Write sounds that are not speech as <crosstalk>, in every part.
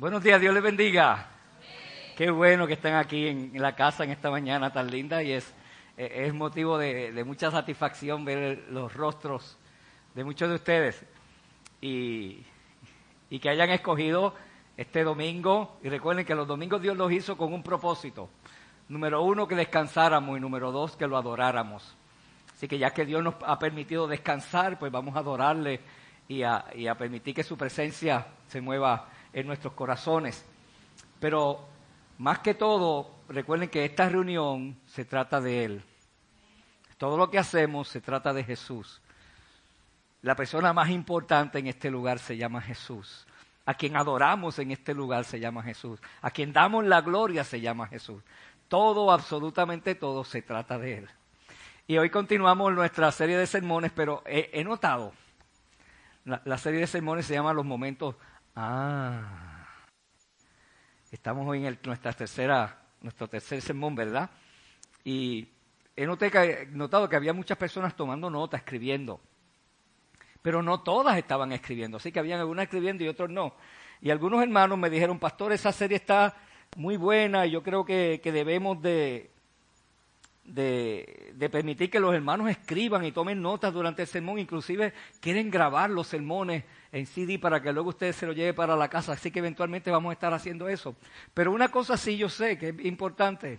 Buenos días, Dios les bendiga. Qué bueno que estén aquí en, la casa en esta mañana tan linda y es, e, motivo de, mucha satisfacción ver los rostros de muchos de ustedes y, que hayan escogido este domingo. Y recuerden que los domingos Dios los hizo con un propósito. Número uno, que descansáramos y número dos, que lo adoráramos. Así que ya que Dios nos ha permitido descansar, pues vamos a adorarle y a permitir que su presencia se mueva en nuestros corazones. Pero más que todo, recuerden que esta reunión se trata de Él. Todo lo que hacemos se trata de Jesús. La persona más importante en este lugar se llama Jesús. A quien adoramos en este lugar se llama Jesús. A quien damos la gloria se llama Jesús. Todo, absolutamente todo, se trata de Él. Y hoy continuamos nuestra serie de sermones, pero he, notado, la, serie de sermones se llama Los Momentos Ah, estamos hoy en nuestra tercera, nuestro tercer sermón, ¿verdad? Y he notado que había muchas personas tomando nota, escribiendo. Pero no todas estaban escribiendo, así que habían algunas escribiendo y otros no. Y algunos hermanos me dijeron, pastor, esa serie está muy buena y yo creo que debemos de, de, permitir que los hermanos escriban y tomen notas durante el sermón, inclusive quieren grabar los sermones en CD para que luego ustedes se lo lleven para la casa, así que eventualmente vamos a estar haciendo eso. Pero una cosa sí yo sé que es importante,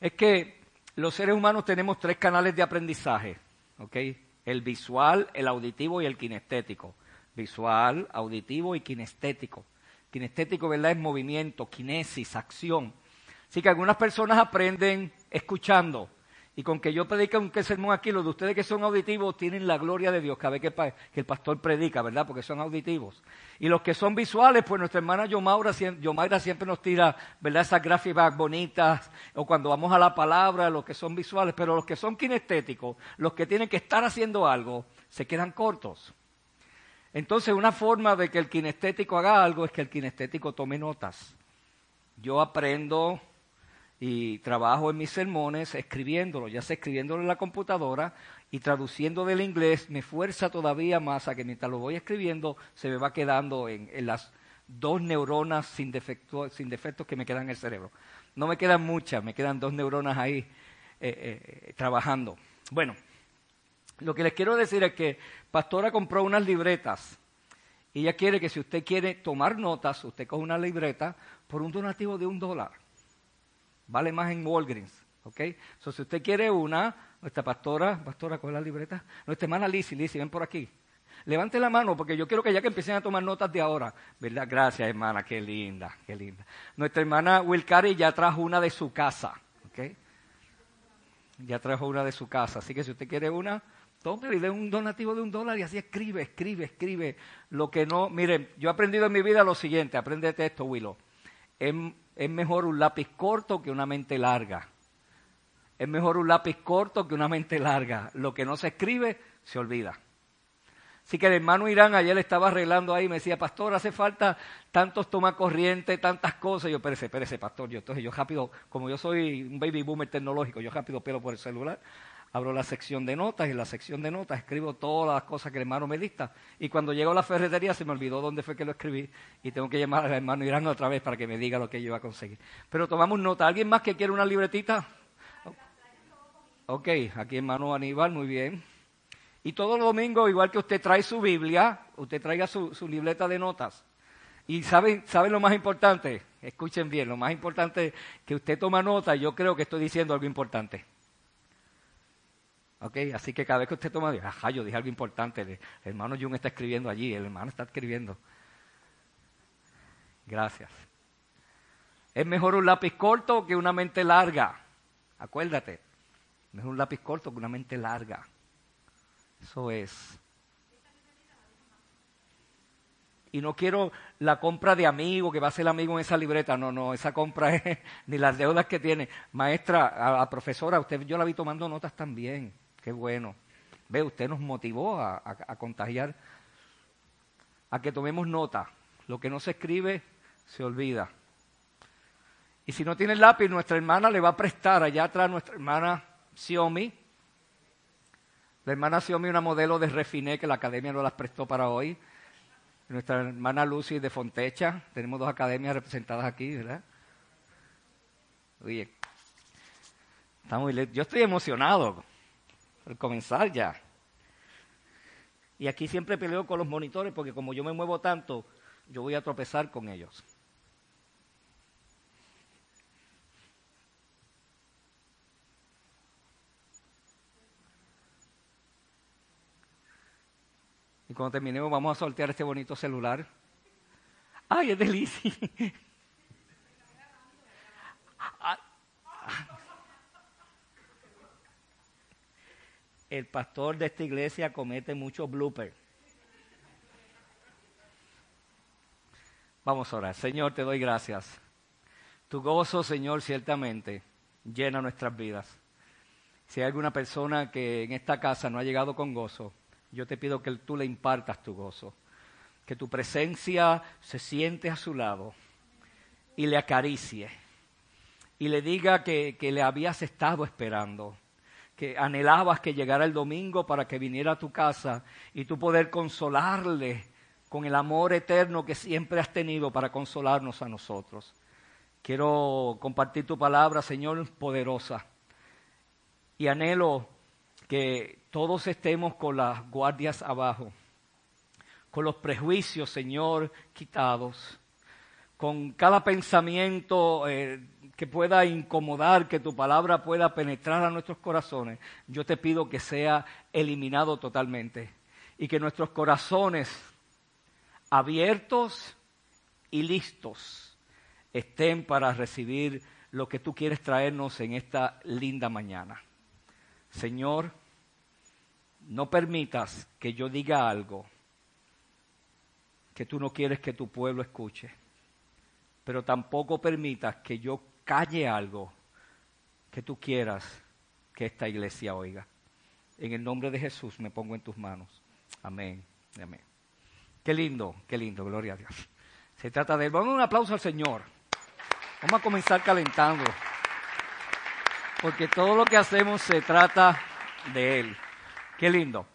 es que los seres humanos tenemos tres canales de aprendizaje, ¿ok? El visual, el auditivo y el kinestético. Visual, auditivo y kinestético. Kinestético, ¿verdad? Es movimiento, kinesis, acción. Así que algunas personas aprenden escuchando. Y con que yo predique un sermón aquí, los de ustedes que son auditivos tienen la gloria de Dios cada vez que, el pastor predica, ¿verdad? Porque son auditivos. Y los que son visuales, pues nuestra hermana Yomaira, siempre nos tira, ¿verdad? Esas gráficas bonitas, o cuando vamos a la palabra, los que son visuales, pero los que son kinestéticos, los que tienen que estar haciendo algo, se quedan cortos. Entonces, una forma de que el kinestético haga algo es que el kinestético tome notas. Yo aprendo y trabajo en mis sermones escribiéndolo, ya sea escribiéndolo en la computadora y traduciendo del inglés, me fuerza todavía más a que mientras lo voy escribiendo se me va quedando en, las dos neuronas sin, sin defectos que me quedan en el cerebro. No me quedan muchas, me quedan dos neuronas ahí eh, eh, trabajando. Bueno, lo que les quiero decir es que Pastora compró unas libretas y ella quiere que si usted quiere tomar notas, usted coge una libreta por un donativo de un dólar. Vale más en Walgreens. ¿Ok? So, si usted quiere una, nuestra pastora, pastora, con la libreta? Nuestra hermana Lizzie, Lizzie, ven por aquí. Levante la mano porque yo quiero que ya que empiecen a tomar notas de ahora. ¿Verdad? Gracias, hermana, qué linda, qué linda. Nuestra hermana Wilcari ya trajo una de su casa. ¿Ok? Ya trajo una de su casa. Así que si usted quiere una, tome y dé un donativo de un dólar y así escribe, escribe, escribe. Lo que no, miren, yo he aprendido en mi vida lo siguiente, aprendete esto, Willow es, mejor un lápiz corto que una mente larga. Es mejor un lápiz corto que una mente larga. Lo que no se escribe, se olvida. Así que el hermano Irán ayer estaba arreglando ahí y me decía, pastor, hace falta tantos tomacorrientes, tantas cosas. Yo, espérese, espérese, pastor. Yo, entonces yo rápido, como yo soy un baby boomer tecnológico, yo rápido pelo por el celular abro la sección de notas y en la sección de notas escribo todas las cosas que el hermano me dicta. Y cuando llego a la ferretería se me olvidó dónde fue que lo escribí y tengo que llamar al hermano Irán otra vez para que me diga lo que yo iba a conseguir. Pero tomamos nota. ¿Alguien más que quiere una libretita? Ok, aquí hermano Aníbal, muy bien. Y todos los domingos, igual que usted trae su Biblia, usted traiga su, su libreta de notas. Y ¿saben, ¿saben lo más importante? Escuchen bien, lo más importante es que usted toma nota yo creo que estoy diciendo algo importante. Así que cada vez que usted toma, ajá, yo dije algo importante, el hermano Jung está escribiendo allí, el hermano está escribiendo. Gracias. Es mejor un lápiz corto que una mente larga. Acuérdate, mejor un lápiz corto que una mente larga. Eso es. Y no quiero la compra de amigo, que va a ser amigo en esa libreta. No, no, esa compra es <laughs> ni las deudas que tiene. Maestra, a, profesora, usted yo la vi tomando notas también. Qué bueno. Ve, usted nos motivó a, contagiar, a que tomemos nota. Lo que no se escribe, se olvida. Y si no tiene lápiz, nuestra hermana le va a prestar allá atrás nuestra hermana Xiaomi. La hermana Xiaomi, una modelo de Refiné que la academia no las prestó para hoy. nuestra hermana Lucy de Fontecha. Tenemos dos academias representadas aquí, ¿verdad? Oye, estamos, yo estoy emocionado por comenzar ya. Y aquí siempre peleo con los monitores porque como yo me muevo tanto, yo voy a tropezar con ellos. Y cuando terminemos vamos a sortear este bonito celular. ¡Ay, es delicia! <laughs> El pastor de esta iglesia comete muchos bloopers. Vamos a orar. Señor, te doy gracias. Tu gozo, Señor, ciertamente llena nuestras vidas. Si hay alguna persona que en esta casa no ha llegado con gozo, yo te pido que tú le impartas tu gozo, que tu presencia se siente a su lado y le acaricie y le diga que, le habías estado esperando, que anhelabas que llegara el domingo para que viniera a tu casa y tú poder consolarle con el amor eterno que siempre has tenido para consolarnos a nosotros. Quiero compartir tu palabra, Señor, poderosa. Y anhelo que todos estemos con las guardias abajo, con los prejuicios, Señor, quitados, con cada pensamiento eh, que pueda incomodar, que tu palabra pueda penetrar a nuestros corazones, yo te pido que sea eliminado totalmente y que nuestros corazones abiertos y listos estén para recibir lo que tú quieres traernos en esta linda mañana. Señor, no permitas que yo diga algo que tú no quieres que tu pueblo escuche, pero tampoco permitas que yo calle algo que tú quieras que esta iglesia oiga. En el nombre de Jesús me pongo en tus manos. Amén. Amén. Qué lindo, qué lindo, gloria a Dios. Se trata de él. Vamos a un aplauso al Señor. Vamos a comenzar calentando. Porque todo lo que hacemos se trata de Él. Qué lindo.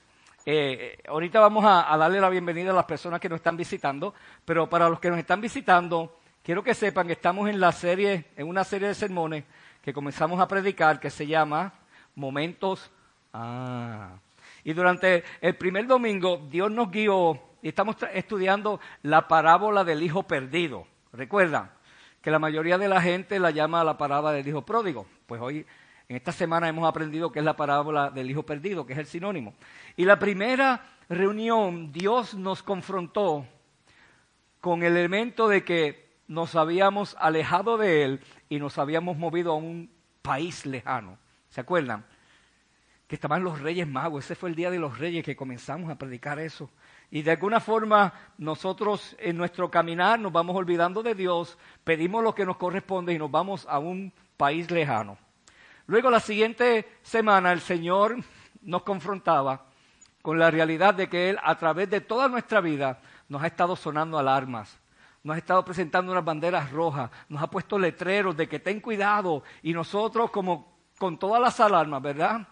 Eh, ahorita vamos a, darle la bienvenida a las personas que nos están visitando, pero para los que nos están visitando, quiero que sepan que estamos en la serie, en una serie de sermones que comenzamos a predicar que se llama Momentos. Ah. Y durante el primer domingo Dios nos guió y estamos estudiando la parábola del hijo perdido. ¿Recuerdan? Que la mayoría de la gente la llama la parábola del hijo pródigo. Pues hoy en esta semana hemos aprendido que es la parábola del hijo perdido, que es el sinónimo. Y la primera reunión, Dios nos confrontó con el elemento de que nos habíamos alejado de Él y nos habíamos movido a un país lejano. ¿Se acuerdan? Que estaban los reyes magos. Ese fue el día de los reyes que comenzamos a predicar eso. Y de alguna forma nosotros en nuestro caminar nos vamos olvidando de Dios, pedimos lo que nos corresponde y nos vamos a un país lejano. Luego la siguiente semana el Señor nos confrontaba con la realidad de que Él a través de toda nuestra vida nos ha estado sonando alarmas, nos ha estado presentando unas banderas rojas, nos ha puesto letreros de que ten cuidado y nosotros como con todas las alarmas, ¿verdad?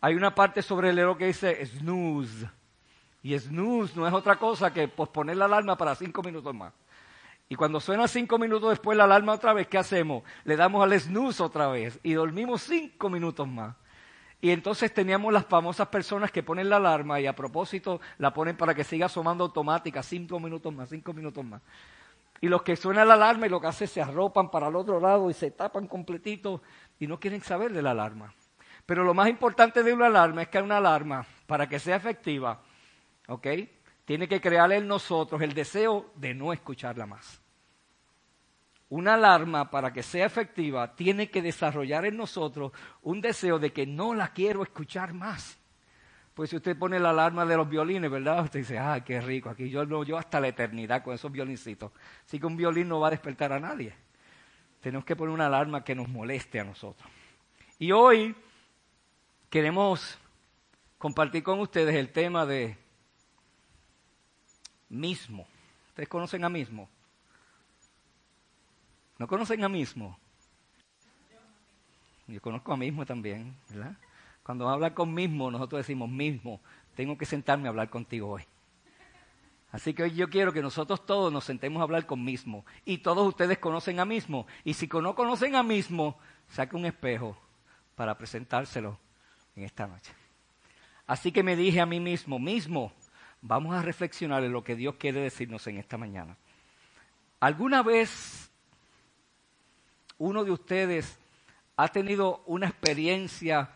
Hay una parte sobre el héroe que dice snooze. Y snooze no es otra cosa que posponer la alarma para cinco minutos más. Y cuando suena cinco minutos después la alarma otra vez, ¿qué hacemos? Le damos al snooze otra vez y dormimos cinco minutos más. Y entonces teníamos las famosas personas que ponen la alarma y a propósito la ponen para que siga sonando automática, cinco minutos más, cinco minutos más. Y los que suena la alarma y lo que hace se arropan para el otro lado y se tapan completito y no quieren saber de la alarma. Pero lo más importante de una alarma es que una alarma, para que sea efectiva, ¿ok? tiene que crear en nosotros el deseo de no escucharla más. Una alarma, para que sea efectiva, tiene que desarrollar en nosotros un deseo de que no la quiero escuchar más. Pues si usted pone la alarma de los violines, ¿verdad? Usted dice, ah, qué rico, aquí yo no, yo hasta la eternidad con esos violincitos. Así que un violín no va a despertar a nadie. Tenemos que poner una alarma que nos moleste a nosotros. Y hoy queremos compartir con ustedes el tema de mismo. ¿Ustedes conocen a mismo? ¿No conocen a mismo? Yo conozco a mismo también, ¿verdad? Cuando habla con mismo, nosotros decimos mismo, tengo que sentarme a hablar contigo hoy. Así que hoy yo quiero que nosotros todos nos sentemos a hablar con mismo. Y todos ustedes conocen a mismo. Y si no conocen a mismo, saque un espejo para presentárselo en esta noche. Así que me dije a mí mismo, mismo, vamos a reflexionar en lo que Dios quiere decirnos en esta mañana. ¿Alguna vez uno de ustedes ha tenido una experiencia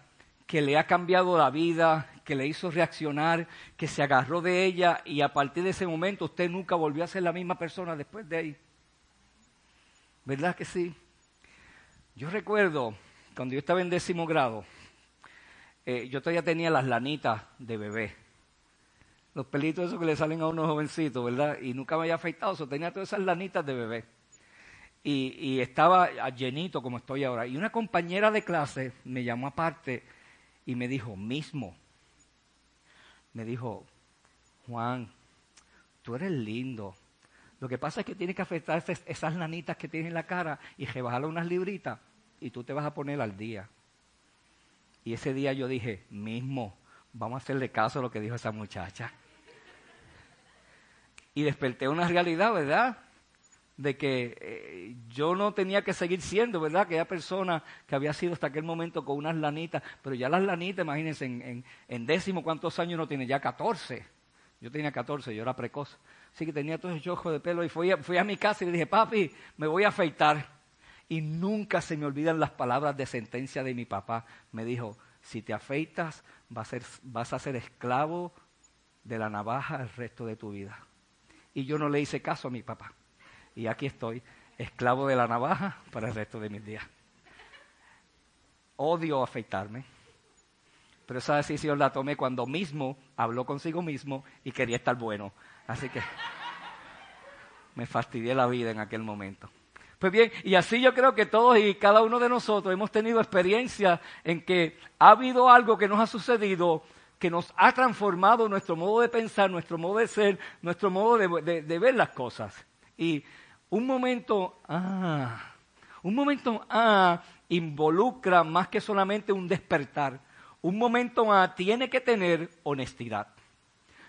que le ha cambiado la vida, que le hizo reaccionar, que se agarró de ella y a partir de ese momento usted nunca volvió a ser la misma persona después de ahí. ¿Verdad que sí? Yo recuerdo cuando yo estaba en décimo grado, eh, yo todavía tenía las lanitas de bebé. Los pelitos esos que le salen a unos jovencitos, ¿verdad? Y nunca me había afeitado, so tenía todas esas lanitas de bebé. Y, y estaba llenito como estoy ahora. Y una compañera de clase me llamó aparte y me dijo, mismo, me dijo, Juan, tú eres lindo. Lo que pasa es que tienes que afectar esas nanitas que tienes en la cara y rebajarle unas libritas y tú te vas a poner al día. Y ese día yo dije, mismo, vamos a hacerle caso a lo que dijo esa muchacha. Y desperté una realidad, ¿verdad? De que eh, yo no tenía que seguir siendo, ¿verdad? Aquella persona que había sido hasta aquel momento con unas lanitas, pero ya las lanitas, imagínense, en, en, décimo cuántos años no tiene, ya 14. Yo tenía 14, yo era precoz. Así que tenía todo ese ojo de pelo y fui a, fui a mi casa y le dije, papi, me voy a afeitar. Y nunca se me olvidan las palabras de sentencia de mi papá. Me dijo, si te afeitas, vas a ser, vas a ser esclavo de la navaja el resto de tu vida. Y yo no le hice caso a mi papá y aquí estoy, esclavo de la navaja para el resto de mis días. Odio afeitarme, pero esa decisión la tomé cuando mismo habló consigo mismo y quería estar bueno. Así que me fastidié la vida en aquel momento. Pues bien, y así yo creo que todos y cada uno de nosotros hemos tenido experiencia en que ha habido algo que nos ha sucedido que nos ha transformado nuestro modo de pensar, nuestro modo de ser, nuestro modo de, de ver las cosas. Y un momento ah, un momento ah, involucra más que solamente un despertar. Un momento ah tiene que tener honestidad.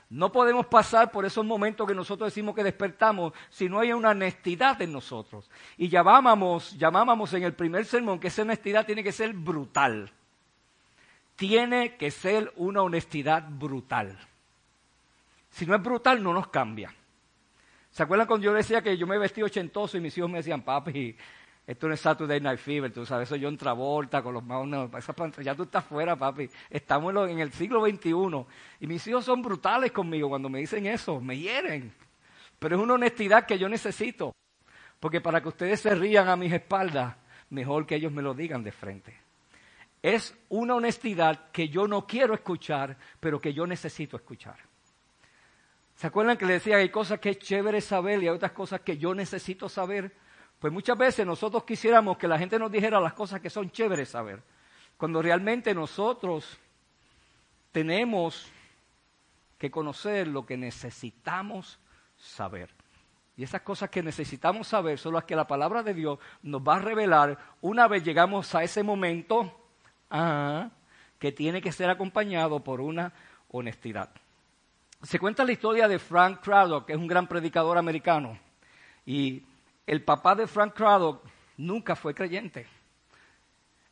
No podemos pasar por esos momentos que nosotros decimos que despertamos si no hay una honestidad en nosotros. Y llamábamos, llamábamos en el primer sermón que esa honestidad tiene que ser brutal. Tiene que ser una honestidad brutal. Si no es brutal, no nos cambia. ¿Se acuerdan cuando yo decía que yo me vestí ochentoso y mis hijos me decían, papi, esto no es Saturday Night Fever, tú sabes, eso yo en Travolta con los manos, ya tú estás fuera, papi. Estamos en el siglo XXI y mis hijos son brutales conmigo cuando me dicen eso, me hieren. Pero es una honestidad que yo necesito, porque para que ustedes se rían a mis espaldas, mejor que ellos me lo digan de frente. Es una honestidad que yo no quiero escuchar, pero que yo necesito escuchar. ¿Se acuerdan que le decía que hay cosas que es chévere saber y hay otras cosas que yo necesito saber? Pues muchas veces nosotros quisiéramos que la gente nos dijera las cosas que son chéveres saber, cuando realmente nosotros tenemos que conocer lo que necesitamos saber. Y esas cosas que necesitamos saber son las que la palabra de Dios nos va a revelar una vez llegamos a ese momento ah, que tiene que ser acompañado por una honestidad. Se cuenta la historia de Frank Craddock, que es un gran predicador americano. Y el papá de Frank Craddock nunca fue creyente.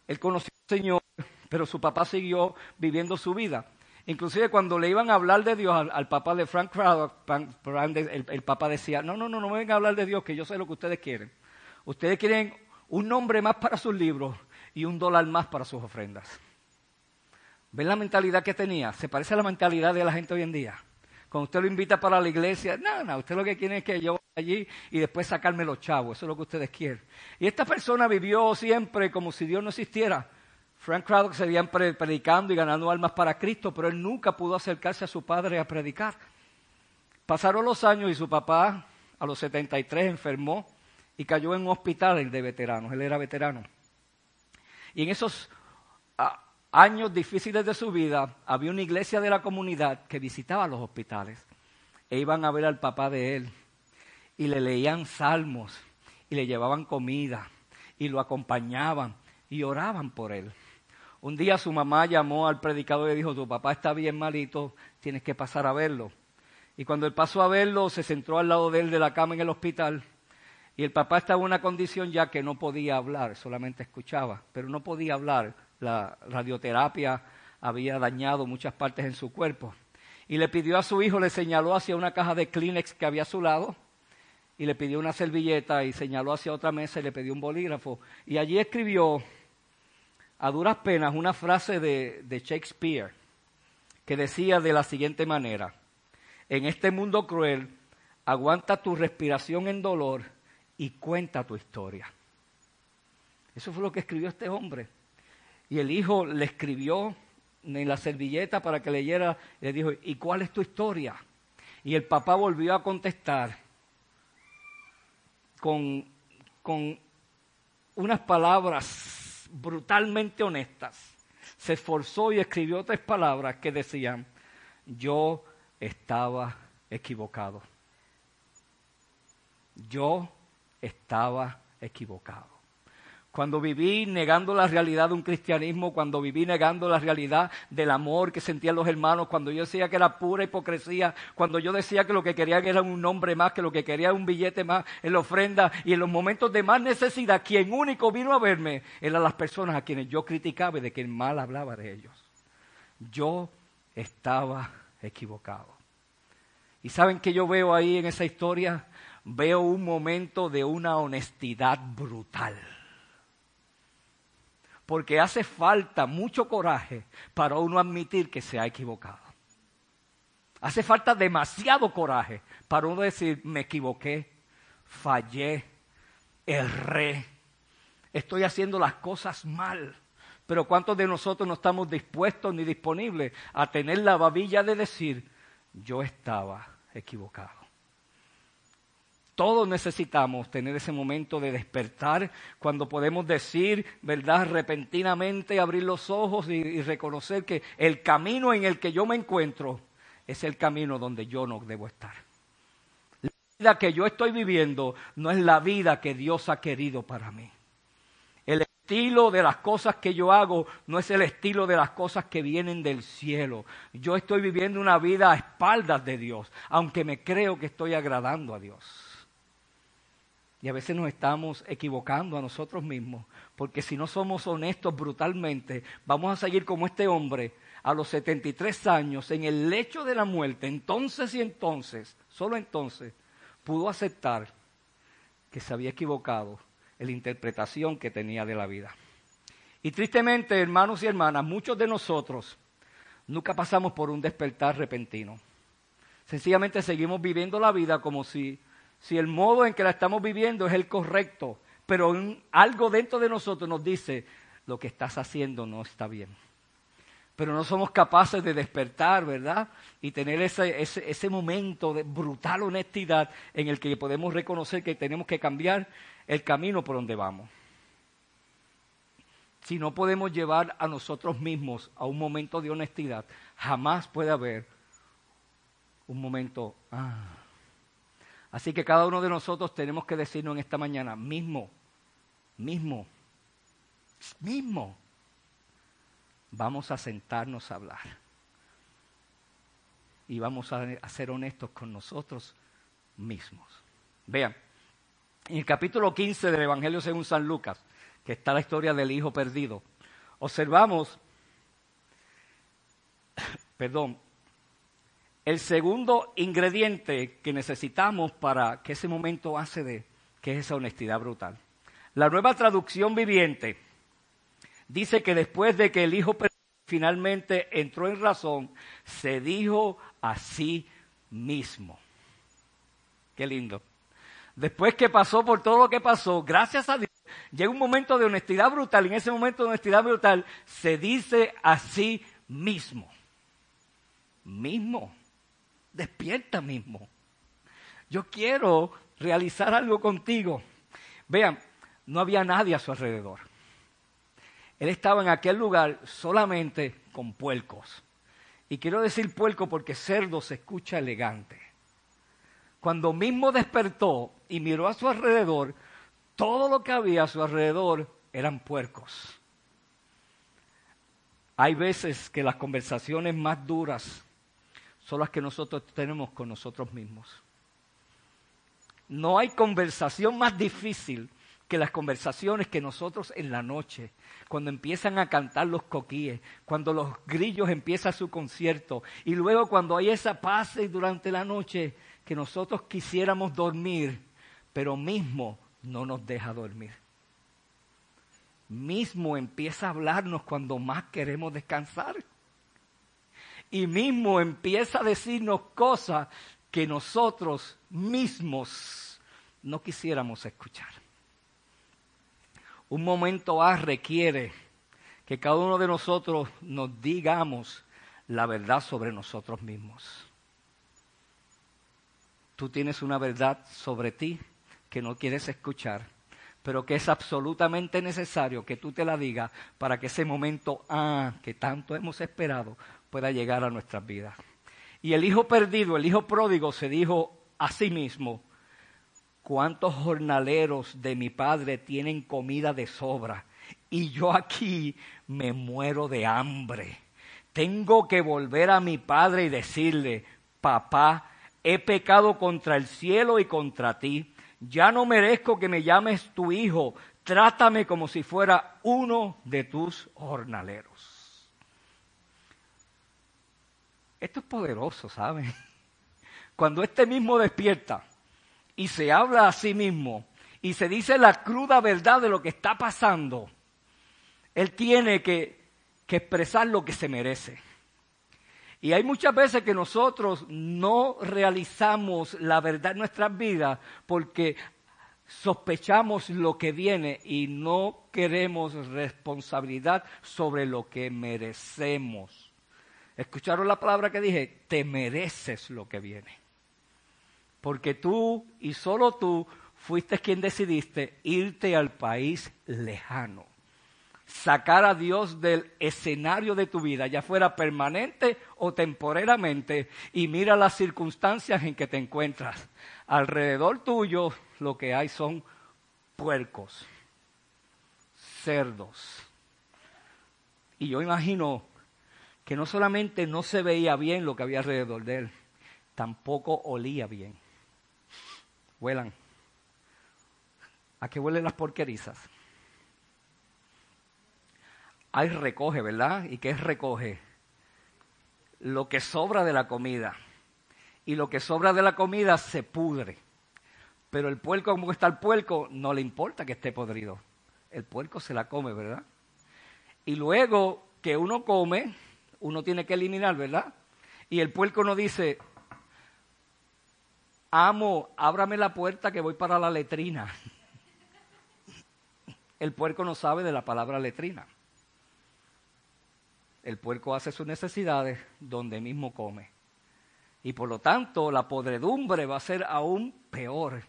Él conoció al Señor, pero su papá siguió viviendo su vida. Inclusive cuando le iban a hablar de Dios al, papá de Frank Craddock, el, el, papá decía, no, no, no, no me vengan a hablar de Dios, que yo sé lo que ustedes quieren. Ustedes quieren un nombre más para sus libros y un dólar más para sus ofrendas. ¿Ven la mentalidad que tenía? Se parece a la mentalidad de la gente hoy en día. Cuando usted lo invita para la iglesia, no, no, usted lo que quiere es que yo vaya allí y después sacarme los chavos, eso es lo que ustedes quieren. Y esta persona vivió siempre como si Dios no existiera. Frank Craddock seguía predicando y ganando almas para Cristo, pero él nunca pudo acercarse a su padre a predicar. Pasaron los años y su papá a los 73 enfermó y cayó en un hospital de veteranos, él era veterano. Y en esos años difíciles de su vida, había una iglesia de la comunidad que visitaba los hospitales e iban a ver al papá de él y le leían salmos y le llevaban comida y lo acompañaban y oraban por él. Un día su mamá llamó al predicador y dijo, tu papá está bien malito, tienes que pasar a verlo. Y cuando él pasó a verlo, se centró al lado de él de la cama en el hospital. Y el papá estaba en una condición ya que no podía hablar, solamente escuchaba, pero no podía hablar. La radioterapia había dañado muchas partes en su cuerpo. Y le pidió a su hijo, le señaló hacia una caja de Kleenex que había a su lado, y le pidió una servilleta y señaló hacia otra mesa y le pidió un bolígrafo. Y allí escribió a duras penas una frase de, de Shakespeare que decía de la siguiente manera, en este mundo cruel, aguanta tu respiración en dolor y cuenta tu historia. Eso fue lo que escribió este hombre. Y el hijo le escribió en la servilleta para que leyera, le dijo, ¿y cuál es tu historia? Y el papá volvió a contestar con, con unas palabras brutalmente honestas. Se esforzó y escribió tres palabras que decían, yo estaba equivocado. Yo estaba equivocado. Cuando viví negando la realidad de un cristianismo, cuando viví negando la realidad del amor que sentían los hermanos, cuando yo decía que era pura hipocresía, cuando yo decía que lo que querían era un nombre más, que lo que quería era un billete más en la ofrenda y en los momentos de más necesidad, quien único vino a verme eran las personas a quienes yo criticaba y de quien mal hablaba de ellos. Yo estaba equivocado. ¿Y saben que yo veo ahí en esa historia? Veo un momento de una honestidad brutal porque hace falta mucho coraje para uno admitir que se ha equivocado. Hace falta demasiado coraje para uno decir, me equivoqué, fallé, erré, estoy haciendo las cosas mal. Pero ¿cuántos de nosotros no estamos dispuestos ni disponibles a tener la babilla de decir, yo estaba equivocado? Todos necesitamos tener ese momento de despertar cuando podemos decir, ¿verdad? Repentinamente abrir los ojos y, reconocer que el camino en el que yo me encuentro es el camino donde yo no debo estar. La vida que yo estoy viviendo no es la vida que Dios ha querido para mí. El estilo de las cosas que yo hago no es el estilo de las cosas que vienen del cielo. Yo estoy viviendo una vida a espaldas de Dios, aunque me creo que estoy agradando a Dios. Y a veces nos estamos equivocando a nosotros mismos, porque si no somos honestos brutalmente, vamos a seguir como este hombre a los 73 años en el lecho de la muerte. Entonces y entonces, solo entonces, pudo aceptar que se había equivocado en la interpretación que tenía de la vida. Y tristemente, hermanos y hermanas, muchos de nosotros nunca pasamos por un despertar repentino. Sencillamente seguimos viviendo la vida como si si el modo en que la estamos viviendo es el correcto, pero algo dentro de nosotros nos dice, lo que estás haciendo no está bien. Pero no somos capaces de despertar, ¿verdad? Y tener ese, ese, momento de brutal honestidad en el que podemos reconocer que tenemos que cambiar el camino por donde vamos. Si no podemos llevar a nosotros mismos a un momento de honestidad, jamás puede haber un momento, ah, Así que cada uno de nosotros tenemos que decirnos en esta mañana, mismo, mismo, mismo, vamos a sentarnos a hablar. Y vamos a, ser honestos con nosotros mismos. Vean, en el capítulo 15 del Evangelio según San Lucas, que está la historia del hijo perdido, observamos, <coughs> perdón, el segundo ingrediente que necesitamos para que ese momento hace de, que es esa honestidad brutal. La nueva traducción viviente dice que después de que el hijo finalmente entró en razón, se dijo a sí mismo. Qué lindo. Después que pasó por todo lo que pasó, gracias a Dios, llega un momento de honestidad brutal. Y en ese momento de honestidad brutal se dice a sí mismo. Mismo despierta mismo. Yo quiero realizar algo contigo. Vean, no había nadie a su alrededor. Él estaba en aquel lugar solamente con puercos. Y quiero decir puerco porque cerdo se escucha elegante. Cuando mismo despertó y miró a su alrededor, todo lo que había a su alrededor eran puercos. Hay veces que las conversaciones más duras son las que nosotros tenemos con nosotros mismos. No hay conversación más difícil que las conversaciones que nosotros en la noche, cuando empiezan a cantar los coquíes, cuando los grillos empiezan su concierto, y luego cuando hay esa paz durante la noche que nosotros quisiéramos dormir, pero mismo no nos deja dormir. Mismo empieza a hablarnos cuando más queremos descansar. Y mismo empieza a decirnos cosas que nosotros mismos no quisiéramos escuchar. Un momento A requiere que cada uno de nosotros nos digamos la verdad sobre nosotros mismos. Tú tienes una verdad sobre ti que no quieres escuchar, pero que es absolutamente necesario que tú te la digas para que ese momento A que tanto hemos esperado pueda llegar a nuestras vidas. Y el hijo perdido, el hijo pródigo, se dijo a sí mismo, ¿cuántos jornaleros de mi padre tienen comida de sobra? Y yo aquí me muero de hambre. Tengo que volver a mi padre y decirle, papá, he pecado contra el cielo y contra ti. Ya no merezco que me llames tu hijo. Trátame como si fuera uno de tus jornaleros. Esto es poderoso, ¿saben? <laughs> Cuando este mismo despierta y se habla a sí mismo y se dice la cruda verdad de lo que está pasando, él tiene que, expresar lo que se merece. Y hay muchas veces que nosotros no realizamos la verdad en nuestras vidas porque sospechamos lo que viene y no queremos responsabilidad sobre lo que merecemos. ¿Escucharon la palabra que dije? Te mereces lo que viene porque tú y solo tú fuiste quien decidiste irte al país lejano, sacar a Dios del escenario de tu vida, ya fuera permanente o temporalmente, y mira las circunstancias en que te encuentras. Alrededor tuyo lo que hay son puercos, cerdos. Y yo imagino que no solamente no se veía bien lo que había alrededor de él, tampoco olía bien huelan. ¿A qué huelen las porquerizas? Hay recoge, ¿verdad? ¿Y qué es recoge? Lo que sobra de la comida. Y lo que sobra de la comida se pudre. Pero el puerco, como está el puerco, no le importa que esté podrido. El puerco se la come, ¿verdad? Y luego que uno come, uno tiene que eliminar, ¿verdad? Y el puerco no dice, amo, ábrame la puerta que voy para la letrina. <laughs> El puerco no sabe de la palabra letrina. El puerco hace sus necesidades donde mismo come. Y por lo tanto, la podredumbre va a ser aún peor.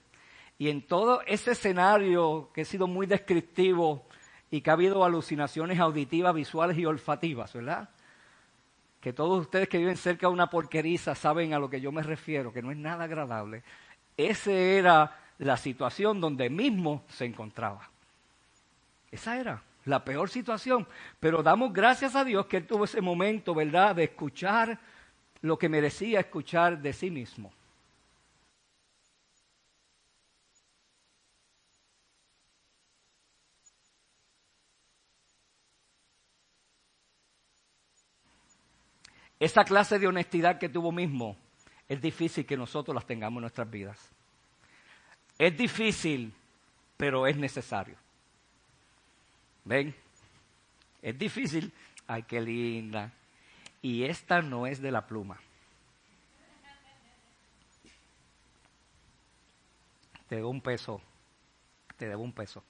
Y en todo ese escenario que ha sido muy descriptivo y que ha habido alucinaciones auditivas, visuales y olfativas, ¿verdad? Que todos ustedes que viven cerca de una porqueriza saben a lo que yo me refiero, que no es nada agradable. Esa era la situación donde mismo se encontraba. Esa era la peor situación. Pero damos gracias a Dios que él tuvo ese momento, ¿verdad?, de escuchar lo que merecía escuchar de sí mismo. Esa clase de honestidad que tuvo mismo es difícil que nosotros las tengamos en nuestras vidas. Es difícil, pero es necesario. ¿Ven? Es difícil. Ay, qué linda. Y esta no es de la pluma. Te debo un peso. Te debo un peso.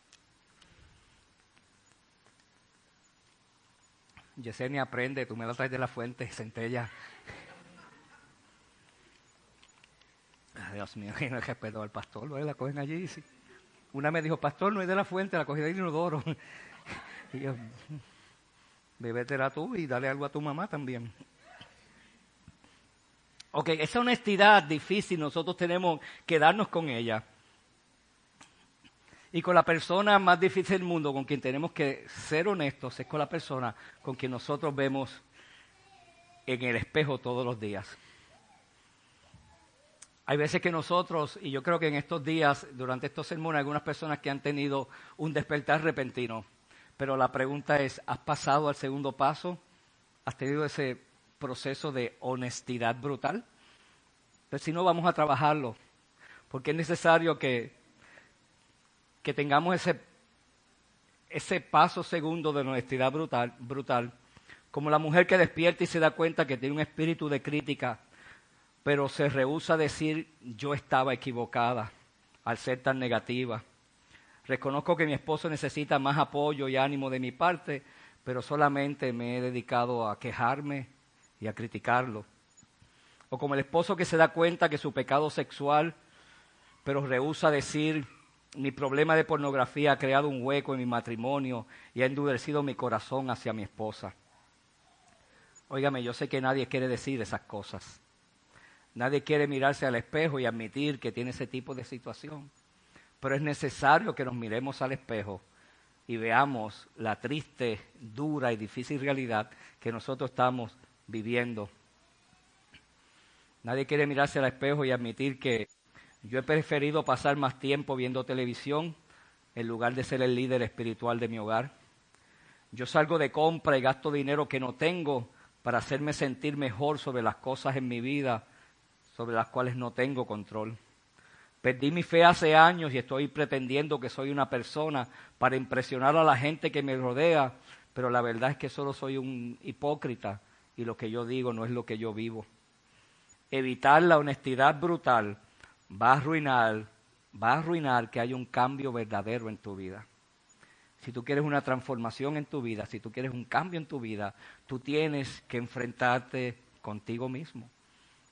Yesenia, aprende, tú me la traes de la fuente, centella. Dios mío, <laughs> no hay respeto al pastor, la cogen allí. Una me dijo, pastor, no es de la fuente, la cogí de inodoro. <laughs> y yo, bebétela tú y dale algo a tu mamá también. Ok, esa honestidad difícil nosotros tenemos que darnos con ella. Y con la persona más difícil del mundo, con quien tenemos que ser honestos, es con la persona con quien nosotros vemos en el espejo todos los días. Hay veces que nosotros, y yo creo que en estos días, durante estos sermones, algunas personas que han tenido un despertar repentino, pero la pregunta es, ¿has pasado al segundo paso? ¿Has tenido ese proceso de honestidad brutal? Pero si no, vamos a trabajarlo, porque es necesario que, que tengamos ese, ese paso segundo de honestidad brutal, brutal, como la mujer que despierta y se da cuenta que tiene un espíritu de crítica pero se rehúsa a decir yo estaba equivocada al ser tan negativa. Reconozco que mi esposo necesita más apoyo y ánimo de mi parte, pero solamente me he dedicado a quejarme y a criticarlo. O como el esposo que se da cuenta que su pecado sexual, pero rehúsa decir mi problema de pornografía ha creado un hueco en mi matrimonio y ha endurecido mi corazón hacia mi esposa. Óigame, yo sé que nadie quiere decir esas cosas. Nadie quiere mirarse al espejo y admitir que tiene ese tipo de situación. Pero es necesario que nos miremos al espejo y veamos la triste, dura y difícil realidad que nosotros estamos viviendo. Nadie quiere mirarse al espejo y admitir que yo he preferido pasar más tiempo viendo televisión en lugar de ser el líder espiritual de mi hogar. Yo salgo de compra y gasto dinero que no tengo para hacerme sentir mejor sobre las cosas en mi vida sobre las cuales no tengo control. Perdí mi fe hace años y estoy pretendiendo que soy una persona para impresionar a la gente que me rodea, pero la verdad es que solo soy un hipócrita y lo que yo digo no es lo que yo vivo. Evitar la honestidad brutal va a arruinar, va a arruinar que haya un cambio verdadero en tu vida. Si tú quieres una transformación en tu vida, si tú quieres un cambio en tu vida, tú tienes que enfrentarte contigo mismo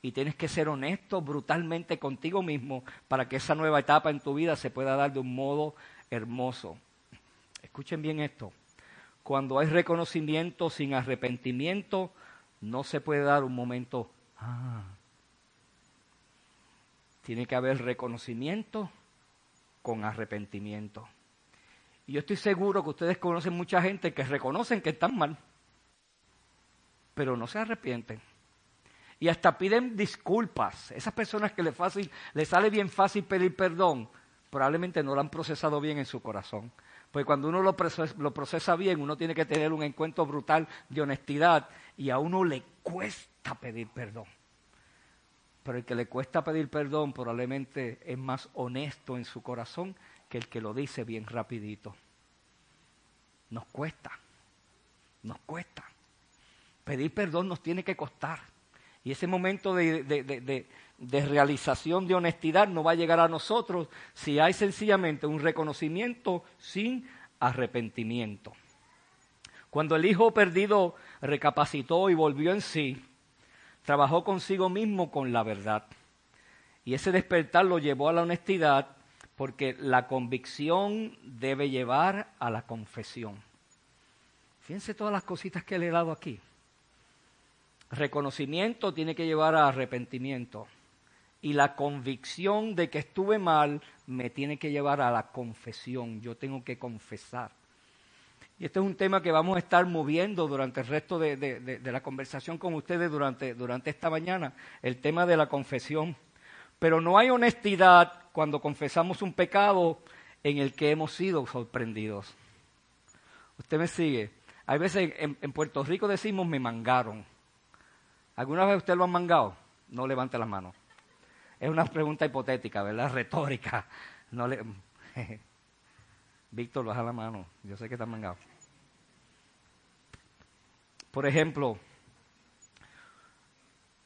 y tienes que ser honesto brutalmente contigo mismo para que esa nueva etapa en tu vida se pueda dar de un modo hermoso. Escuchen bien esto. Cuando hay reconocimiento sin arrepentimiento, no se puede dar un momento. Ah. Tiene que haber reconocimiento con arrepentimiento. Y yo estoy seguro que ustedes conocen mucha gente que reconocen que están mal, pero no se arrepienten y hasta piden disculpas. Esas personas que le, fácil, le sale bien fácil pedir perdón, probablemente no lo han procesado bien en su corazón. Porque cuando uno lo procesa, lo procesa bien, uno tiene que tener un encuentro brutal de honestidad y a uno le cuesta pedir perdón. Pero el que le cuesta pedir perdón probablemente es más honesto en su corazón que el que lo dice bien rapidito. Nos cuesta, nos cuesta. Pedir perdón nos tiene que costar. Y ese momento de, realización de honestidad no va a llegar a nosotros si hay sencillamente un reconocimiento sin arrepentimiento. Cuando el hijo perdido recapacitó y volvió en sí, trabajó consigo mismo con la verdad. Y ese despertar lo llevó a la honestidad porque la convicción debe llevar a la confesión. Fíjense todas las cositas que le he dado aquí. Reconocimiento tiene que llevar a arrepentimiento. Y la convicción de que estuve mal me tiene que llevar a la confesión. Yo tengo que confesar. Y este es un tema que vamos a estar moviendo durante el resto de, la conversación con ustedes durante, durante esta mañana, el tema de la confesión. Pero no hay honestidad cuando confesamos un pecado en el que hemos sido sorprendidos. Usted me sigue. Hay veces en, en Puerto Rico decimos me mangaron. ¿Alguna vez usted lo ha mangado? No levante las manos. Es una pregunta hipotética, ¿verdad? <laughs> Retórica. No le... <laughs> Víctor, baja la mano. Yo sé que está mangado. Por ejemplo,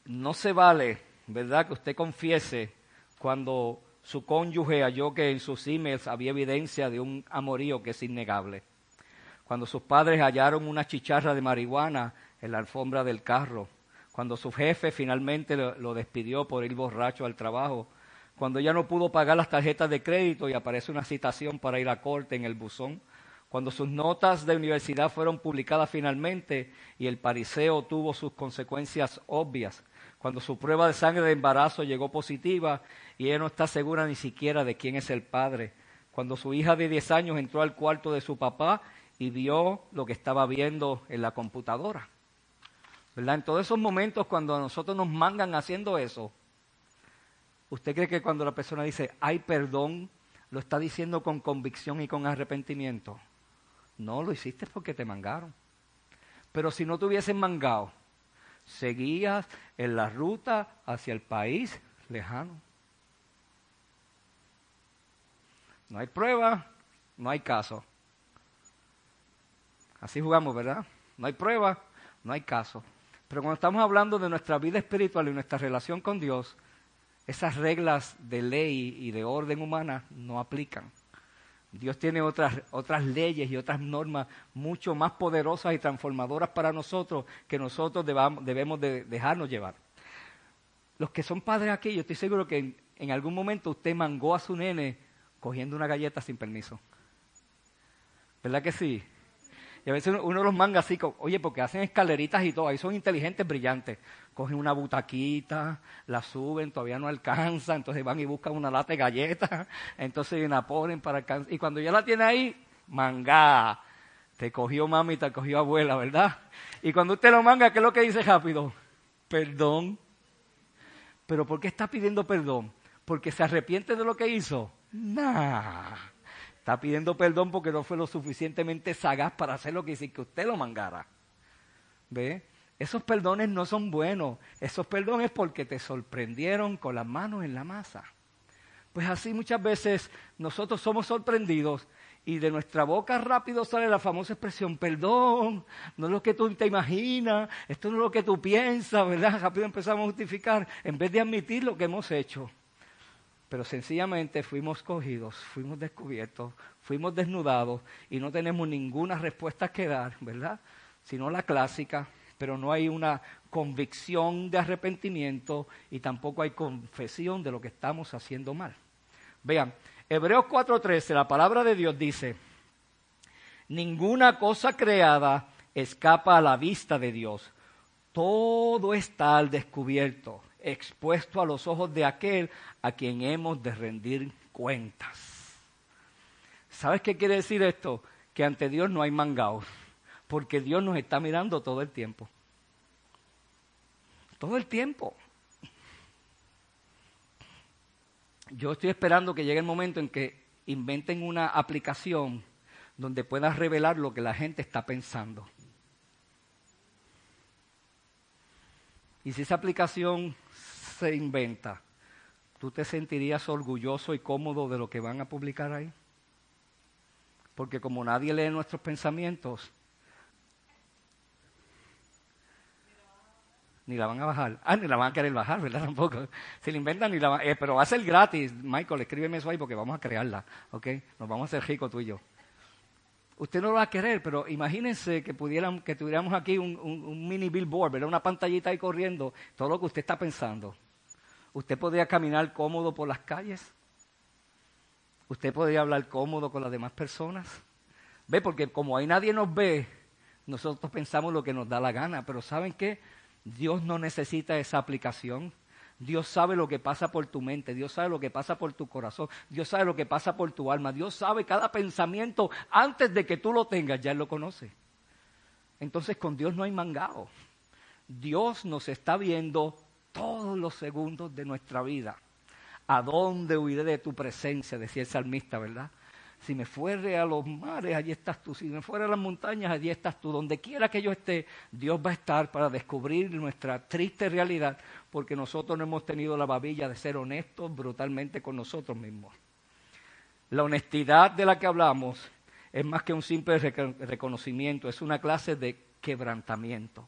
no se vale, ¿verdad?, que usted confiese cuando su cónyuge halló que en sus emails había evidencia de un amorío que es innegable. Cuando sus padres hallaron una chicharra de marihuana en la alfombra del carro cuando su jefe finalmente lo, despidió por ir borracho al trabajo, cuando ya no pudo pagar las tarjetas de crédito y aparece una citación para ir a corte en el buzón, cuando sus notas de universidad fueron publicadas finalmente y el pariseo tuvo sus consecuencias obvias, cuando su prueba de sangre de embarazo llegó positiva y ella no está segura ni siquiera de quién es el padre, cuando su hija de 10 años entró al cuarto de su papá y vio lo que estaba viendo en la computadora. ¿verdad? En todos esos momentos cuando nosotros nos mangan haciendo eso, ¿Usted cree que cuando la persona dice, hay perdón, lo está diciendo con convicción y con arrepentimiento? No, lo hiciste porque te mangaron. Pero si no te hubiesen mangado, seguías en la ruta hacia el país lejano. No hay prueba, no hay caso. Así jugamos, ¿verdad? No hay prueba, no hay caso. Pero cuando estamos hablando de nuestra vida espiritual y nuestra relación con Dios, esas reglas de ley y de orden humana no aplican. Dios tiene otras, otras leyes y otras normas mucho más poderosas y transformadoras para nosotros que nosotros debemos de dejarnos llevar. Los que son padres aquí, yo estoy seguro que en, algún momento usted mangó a su nene cogiendo una galleta sin permiso. ¿Verdad que sí? Y a veces uno, los manga así, oye, porque hacen escaleritas y todo, ahí son inteligentes, brillantes. Cogen una butaquita, la suben, todavía no alcanza, entonces van y buscan una lata de galletas, <laughs> entonces la ponen para alcanzar. Y cuando ya la tiene ahí, manga. Te cogió mami, te cogió abuela, ¿verdad? Y cuando usted lo manga, ¿qué es lo que dice rápido? Perdón. ¿Pero por qué está pidiendo perdón? ¿Porque se arrepiente de lo que hizo? Nah. Está pidiendo perdón porque no fue lo suficientemente sagaz para hacer lo que hizo que usted lo mangara. ¿Ve? Esos perdones no son buenos. Esos perdones porque te sorprendieron con las manos en la masa. Pues así muchas veces nosotros somos sorprendidos y de nuestra boca rápido sale la famosa expresión, perdón, no es lo que tú te imaginas, esto no es lo que tú piensas, ¿verdad? <laughs> Rápido empezamos a justificar en vez de admitir lo que hemos hecho pero sencillamente fuimos cogidos, fuimos descubiertos, fuimos desnudados y no tenemos ninguna respuesta que dar, ¿verdad? Sino la clásica, pero no hay una convicción de arrepentimiento y tampoco hay confesión de lo que estamos haciendo mal. Vean, Hebreos 4:13, la palabra de Dios dice, ninguna cosa creada escapa a la vista de Dios, todo está al descubierto expuesto a los ojos de aquel a quien hemos de rendir cuentas. ¿Sabes qué quiere decir esto? Que ante Dios no hay mangaos, porque Dios nos está mirando todo el tiempo. Todo el tiempo. Yo estoy esperando que llegue el momento en que inventen una aplicación donde puedas revelar lo que la gente está pensando. Y si esa aplicación se inventa, ¿tú te sentirías orgulloso y cómodo de lo que van a publicar ahí? Porque como nadie lee nuestros pensamientos, ni la van a bajar. Ah, ni la van a querer bajar, ¿verdad? <laughs> Tampoco. Si la inventan, ni la van eh, Pero va a ser gratis. Michael, escríbeme eso ahí porque vamos a crearla, ¿ok? Nos vamos a hacer ricos tú y yo. Usted no lo va a querer, pero imagínense que, pudieran, que tuviéramos aquí un, mini billboard, ¿verdad? Una pantallita ahí corriendo, todo lo que usted está pensando. Usted podría caminar cómodo por las calles. Usted podría hablar cómodo con las demás personas. Ve, porque como ahí nadie nos ve, nosotros pensamos lo que nos da la gana. Pero ¿saben qué? Dios no necesita esa aplicación. Dios sabe lo que pasa por tu mente, Dios sabe lo que pasa por tu corazón, Dios sabe lo que pasa por tu alma, Dios sabe cada pensamiento antes de que tú lo tengas, ya Él lo conoce. Entonces con Dios no hay mangado. Dios nos está viendo todos los segundos de nuestra vida. ¿A dónde huiré de tu presencia? Decía el salmista, ¿verdad? Si me fuere a los mares, allí estás tú. Si me fuere a las montañas, allí estás tú. Donde quiera que yo esté, Dios va a estar para descubrir nuestra triste realidad, porque nosotros no hemos tenido la babilla de ser honestos brutalmente con nosotros mismos. La honestidad de la que hablamos es más que un simple reconocimiento, es una clase de quebrantamiento.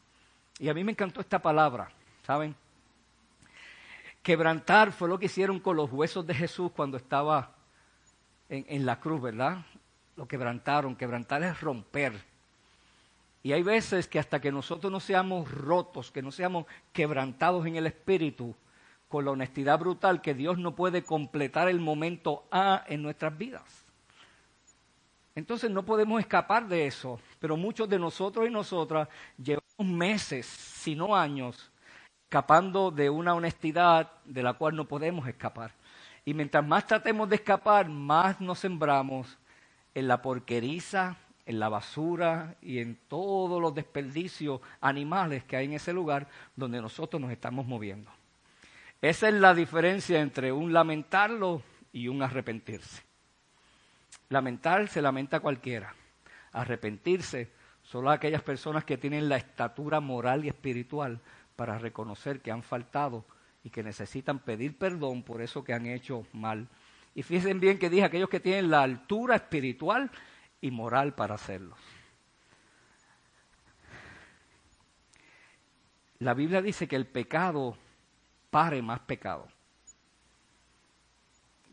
Y a mí me encantó esta palabra, ¿saben? Quebrantar fue lo que hicieron con los huesos de Jesús cuando estaba en, la cruz, ¿verdad? Lo quebrantaron. Quebrantar es romper. Y hay veces que hasta que nosotros no seamos rotos, que no seamos quebrantados en el espíritu, con la honestidad brutal, que Dios no puede completar el momento A en nuestras vidas. Entonces no podemos escapar de eso, pero muchos de nosotros y nosotras llevamos meses, si no años, escapando de una honestidad de la cual no podemos escapar. Y mientras más tratemos de escapar, más nos sembramos en la porqueriza, en la basura y en todos los desperdicios animales que hay en ese lugar donde nosotros nos estamos moviendo. Esa es la diferencia entre un lamentarlo y un arrepentirse. Lamentar se lamenta cualquiera. Arrepentirse solo aquellas personas que tienen la estatura moral y espiritual para reconocer que han faltado y que necesitan pedir perdón por eso que han hecho mal. Y fíjense bien que dije aquellos que tienen la altura espiritual y moral para hacerlo. La Biblia dice que el pecado pare más pecado.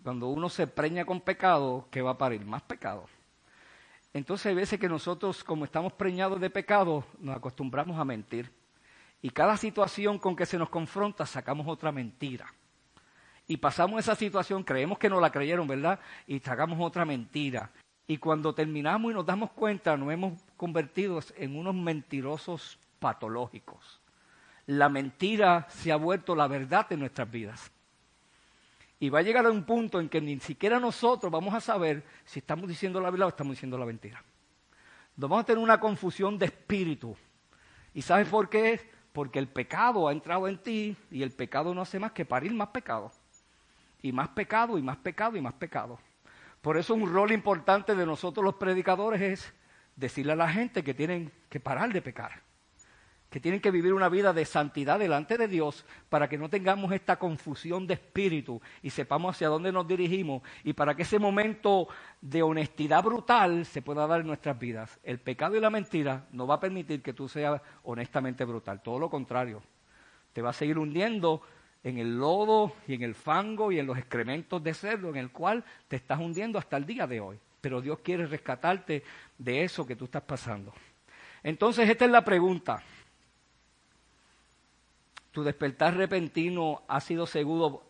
Cuando uno se preña con pecado, ¿qué va a parir? Más pecado. Entonces hay veces que nosotros, como estamos preñados de pecado, nos acostumbramos a mentir. Y cada situación con que se nos confronta, sacamos otra mentira. Y pasamos esa situación, creemos que no la creyeron, ¿verdad? Y sacamos otra mentira. Y cuando terminamos y nos damos cuenta, nos hemos convertido en unos mentirosos patológicos. La mentira se ha vuelto la verdad de nuestras vidas. Y va a llegar a un punto en que ni siquiera nosotros vamos a saber si estamos diciendo la verdad o estamos diciendo la mentira. vamos a tener una confusión de espíritu. ¿Y sabes por qué? Porque el pecado ha entrado en ti y el pecado no hace más que parir más pecado. Y más pecado y más pecado y más pecado. Por eso un rol importante de nosotros los predicadores es decirle a la gente que tienen que parar de pecar que tienen que vivir una vida de santidad delante de Dios para que no tengamos esta confusión de espíritu y sepamos hacia dónde nos dirigimos y para que ese momento de honestidad brutal se pueda dar en nuestras vidas. El pecado y la mentira no va a permitir que tú seas honestamente brutal, todo lo contrario. Te va a seguir hundiendo en el lodo y en el fango y en los excrementos de cerdo en el cual te estás hundiendo hasta el día de hoy. Pero Dios quiere rescatarte de eso que tú estás pasando. Entonces, esta es la pregunta. Tu despertar repentino ha sido,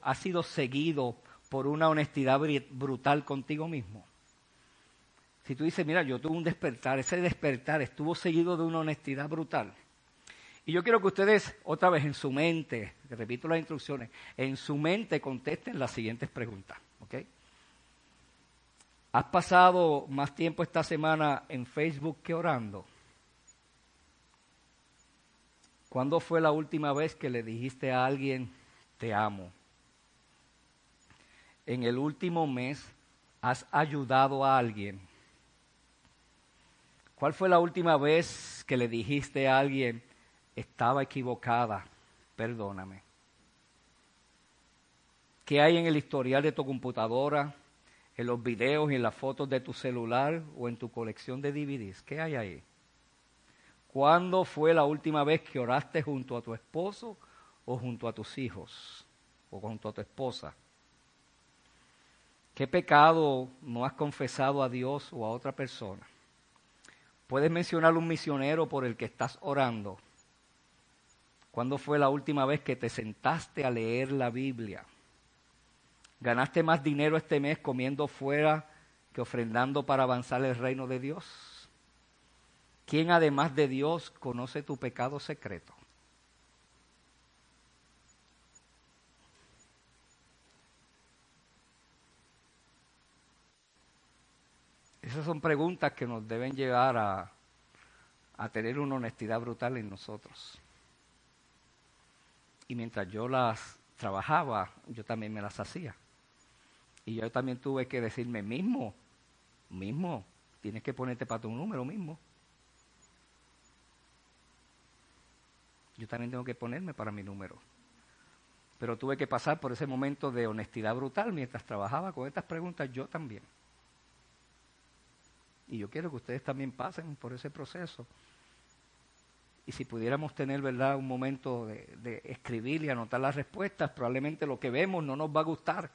ha sido seguido por una honestidad brutal contigo mismo. Si tú dices, mira, yo tuve un despertar, ese despertar estuvo seguido de una honestidad brutal. Y yo quiero que ustedes, otra vez en su mente, repito las instrucciones, en su mente contesten las siguientes preguntas. ¿Has pasado más tiempo esta semana en Facebook que orando? ¿Cuándo fue la última vez que le dijiste a alguien, te amo? En el último mes has ayudado a alguien. ¿Cuál fue la última vez que le dijiste a alguien, estaba equivocada, perdóname? ¿Qué hay en el historial de tu computadora, en los videos y en las fotos de tu celular o en tu colección de DVDs? ¿Qué hay ahí? ¿Cuándo fue la última vez que oraste junto a tu esposo o junto a tus hijos o junto a tu esposa? ¿Qué pecado no has confesado a Dios o a otra persona? Puedes mencionar un misionero por el que estás orando. ¿Cuándo fue la última vez que te sentaste a leer la Biblia? ¿Ganaste más dinero este mes comiendo fuera que ofrendando para avanzar el reino de Dios? ¿Quién además de Dios conoce tu pecado secreto? Esas son preguntas que nos deben llevar a, a tener una honestidad brutal en nosotros. Y mientras yo las trabajaba, yo también me las hacía. Y yo también tuve que decirme mismo, mismo, tienes que ponerte para tu número mismo. Yo también tengo que ponerme para mi número. Pero tuve que pasar por ese momento de honestidad brutal mientras trabajaba con estas preguntas, yo también. Y yo quiero que ustedes también pasen por ese proceso. Y si pudiéramos tener, ¿verdad?, un momento de, escribir y anotar las respuestas, probablemente lo que vemos no nos va a gustar.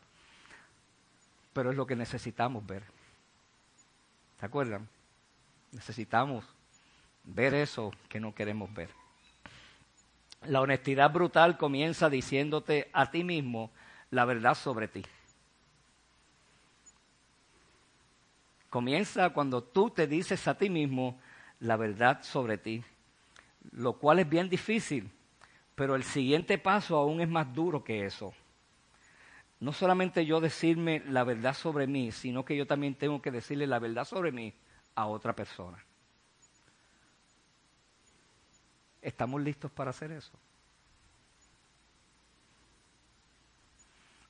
Pero es lo que necesitamos ver. ¿Se acuerdan? Necesitamos ver eso que no queremos ver. La honestidad brutal comienza diciéndote a ti mismo la verdad sobre ti. Comienza cuando tú te dices a ti mismo la verdad sobre ti, lo cual es bien difícil, pero el siguiente paso aún es más duro que eso. No solamente yo decirme la verdad sobre mí, sino que yo también tengo que decirle la verdad sobre mí a otra persona. ¿Estamos listos para hacer eso?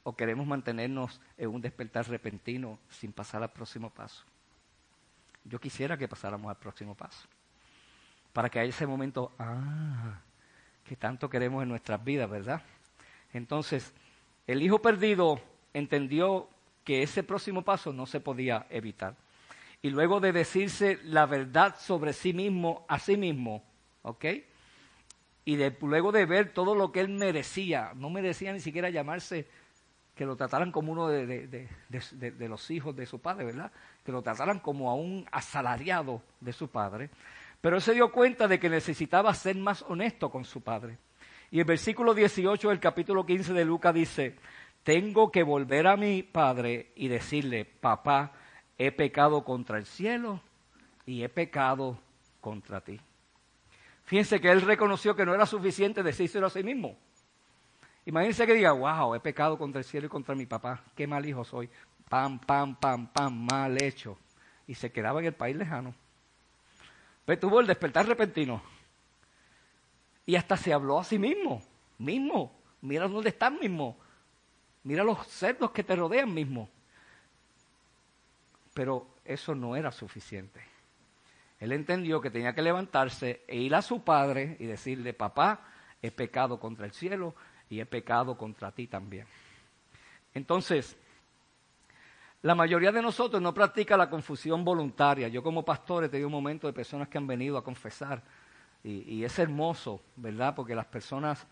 ¿O queremos mantenernos en un despertar repentino sin pasar al próximo paso? Yo quisiera que pasáramos al próximo paso. Para que haya ese momento, ah, que tanto queremos en nuestras vidas, ¿verdad? Entonces, el hijo perdido entendió que ese próximo paso no se podía evitar. Y luego de decirse la verdad sobre sí mismo a sí mismo, ¿ok? Y luego de ver todo lo que él merecía, no merecía ni siquiera llamarse, que lo trataran como uno de, de los hijos de su padre, ¿verdad? Que lo trataran como a un asalariado de su padre. Pero él se dio cuenta de que necesitaba ser más honesto con su padre. Y el versículo 18 del capítulo 15 de Lucas dice, tengo que volver a mi padre y decirle, papá, he pecado contra el cielo y he pecado contra ti. Fíjense que él reconoció que no era suficiente decírselo a sí mismo. Imagínense que diga, wow, he pecado contra el cielo y contra mi papá, qué mal hijo soy. Pam, pam, pam, pam, mal hecho. Y se quedaba en el país lejano. Pero tuvo el despertar repentino. Y hasta se habló a sí mismo, mismo. Mira dónde están mismo. Mira los cerdos que te rodean mismo. Pero eso no era suficiente. Él entendió que tenía que levantarse e ir a su padre y decirle, papá, he pecado contra el cielo y he pecado contra ti también. Entonces, la mayoría de nosotros no practica la confusión voluntaria. Yo como pastor he tenido un momento de personas que han venido a confesar y, es hermoso, ¿verdad? Porque las personas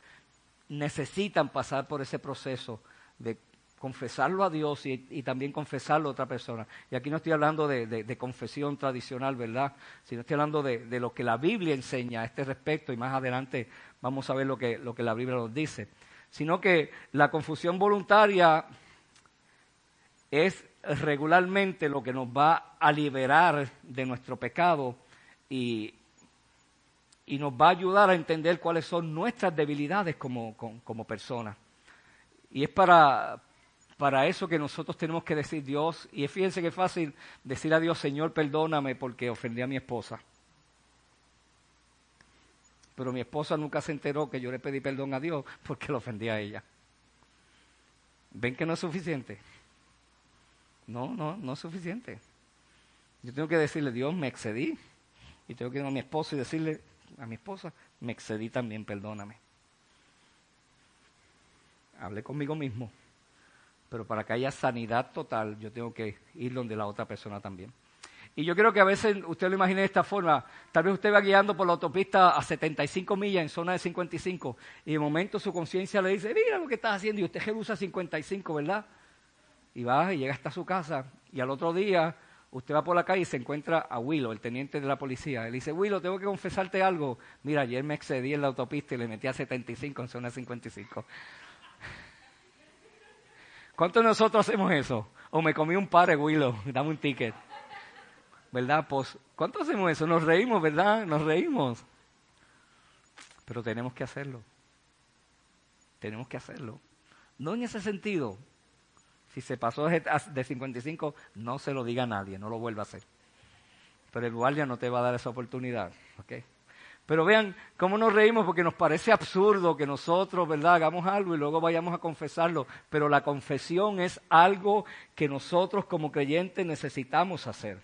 necesitan pasar por ese proceso de confesarlo a Dios y, también confesarlo a otra persona. Y aquí no estoy hablando de, confesión tradicional, ¿verdad? Sino estoy hablando de, lo que la Biblia enseña a este respecto y más adelante vamos a ver lo que, la Biblia nos dice. Sino que la confusión voluntaria es regularmente lo que nos va a liberar de nuestro pecado y, y nos va a ayudar a entender cuáles son nuestras debilidades como, como, personas. Y es para, para eso que nosotros tenemos que decir Dios, y fíjense que es fácil decir a Dios, Señor, perdóname porque ofendí a mi esposa. Pero mi esposa nunca se enteró que yo le pedí perdón a Dios porque lo ofendí a ella. ¿Ven que no es suficiente? No, no, no es suficiente. Yo tengo que decirle, Dios, me excedí. Y tengo que ir a mi esposo y decirle, a mi esposa, me excedí también, perdóname. Hablé conmigo mismo, pero para que haya sanidad total, yo tengo que ir donde la otra persona también. Y yo creo que a veces usted lo imagine de esta forma. Tal vez usted va guiando por la autopista a 75 millas en zona de 55 y de momento su conciencia le dice, mira lo que estás haciendo y usted usa 55, ¿verdad? Y va y llega hasta su casa y al otro día usted va por la calle y se encuentra a Willow, el teniente de la policía. Él dice, Willow, tengo que confesarte algo. Mira, ayer me excedí en la autopista y le metí a 75 en zona 55. ¿Cuántos de nosotros hacemos eso? O me comí un par de Willow, <laughs> dame un ticket. ¿Verdad? Pues, ¿cuántos hacemos eso? Nos reímos, ¿verdad? Nos reímos. Pero tenemos que hacerlo. Tenemos que hacerlo. No en ese sentido, si se pasó de 55, no se lo diga a nadie, no lo vuelva a hacer. Pero el guardia no te va a dar esa oportunidad. Pero vean cómo nos reímos porque nos parece absurdo que nosotros, ¿verdad?, hagamos algo y luego vayamos a confesarlo. Pero la confesión es algo que nosotros como creyentes necesitamos hacer.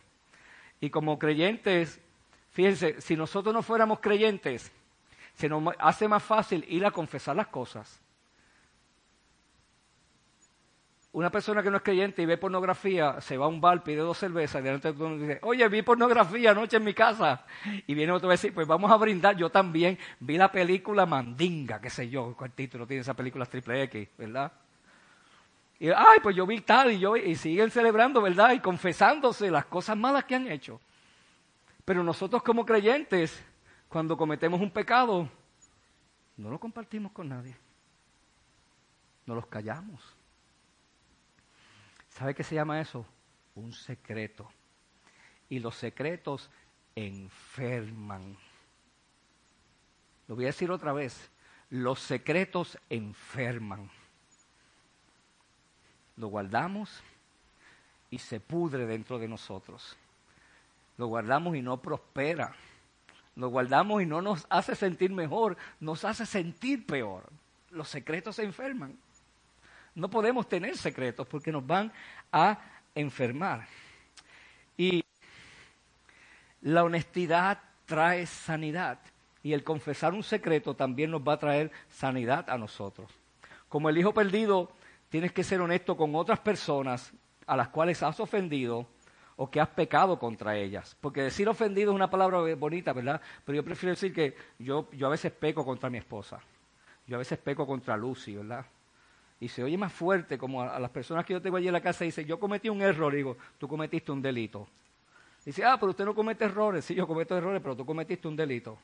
Y como creyentes, fíjense, si nosotros no fuéramos creyentes, se nos hace más fácil ir a confesar las cosas una persona que no es creyente y ve pornografía, se va a un bar, pide dos cervezas, y delante de todo dice, oye, vi pornografía anoche en mi casa. Y viene otro y dice, pues vamos a brindar, yo también vi la película Mandinga, qué sé yo, cuál título tiene esa película triple X, ¿verdad? Y, ay, pues yo vi tal, y, yo, y siguen celebrando, ¿verdad? Y confesándose las cosas malas que han hecho. Pero nosotros como creyentes, cuando cometemos un pecado, no lo compartimos con nadie. No los callamos. ¿Sabe qué se llama eso? Un secreto. Y los secretos enferman. Lo voy a decir otra vez. Los secretos enferman. Lo guardamos y se pudre dentro de nosotros. Lo guardamos y no prospera. Lo guardamos y no nos hace sentir mejor, nos hace sentir peor. Los secretos se enferman. No podemos tener secretos porque nos van a enfermar. Y la honestidad trae sanidad. Y el confesar un secreto también nos va a traer sanidad a nosotros. Como el hijo perdido, tienes que ser honesto con otras personas a las cuales has ofendido o que has pecado contra ellas. Porque decir ofendido es una palabra bonita, ¿verdad? Pero yo prefiero decir que yo, yo a veces peco contra mi esposa. Yo a veces peco contra Lucy, ¿verdad? Y se oye más fuerte como a, las personas que yo tengo allí en la casa dice, yo cometí un error, digo, tú cometiste un delito. Dice, ah, pero usted no comete errores. Sí, yo cometo errores, pero tú cometiste un delito.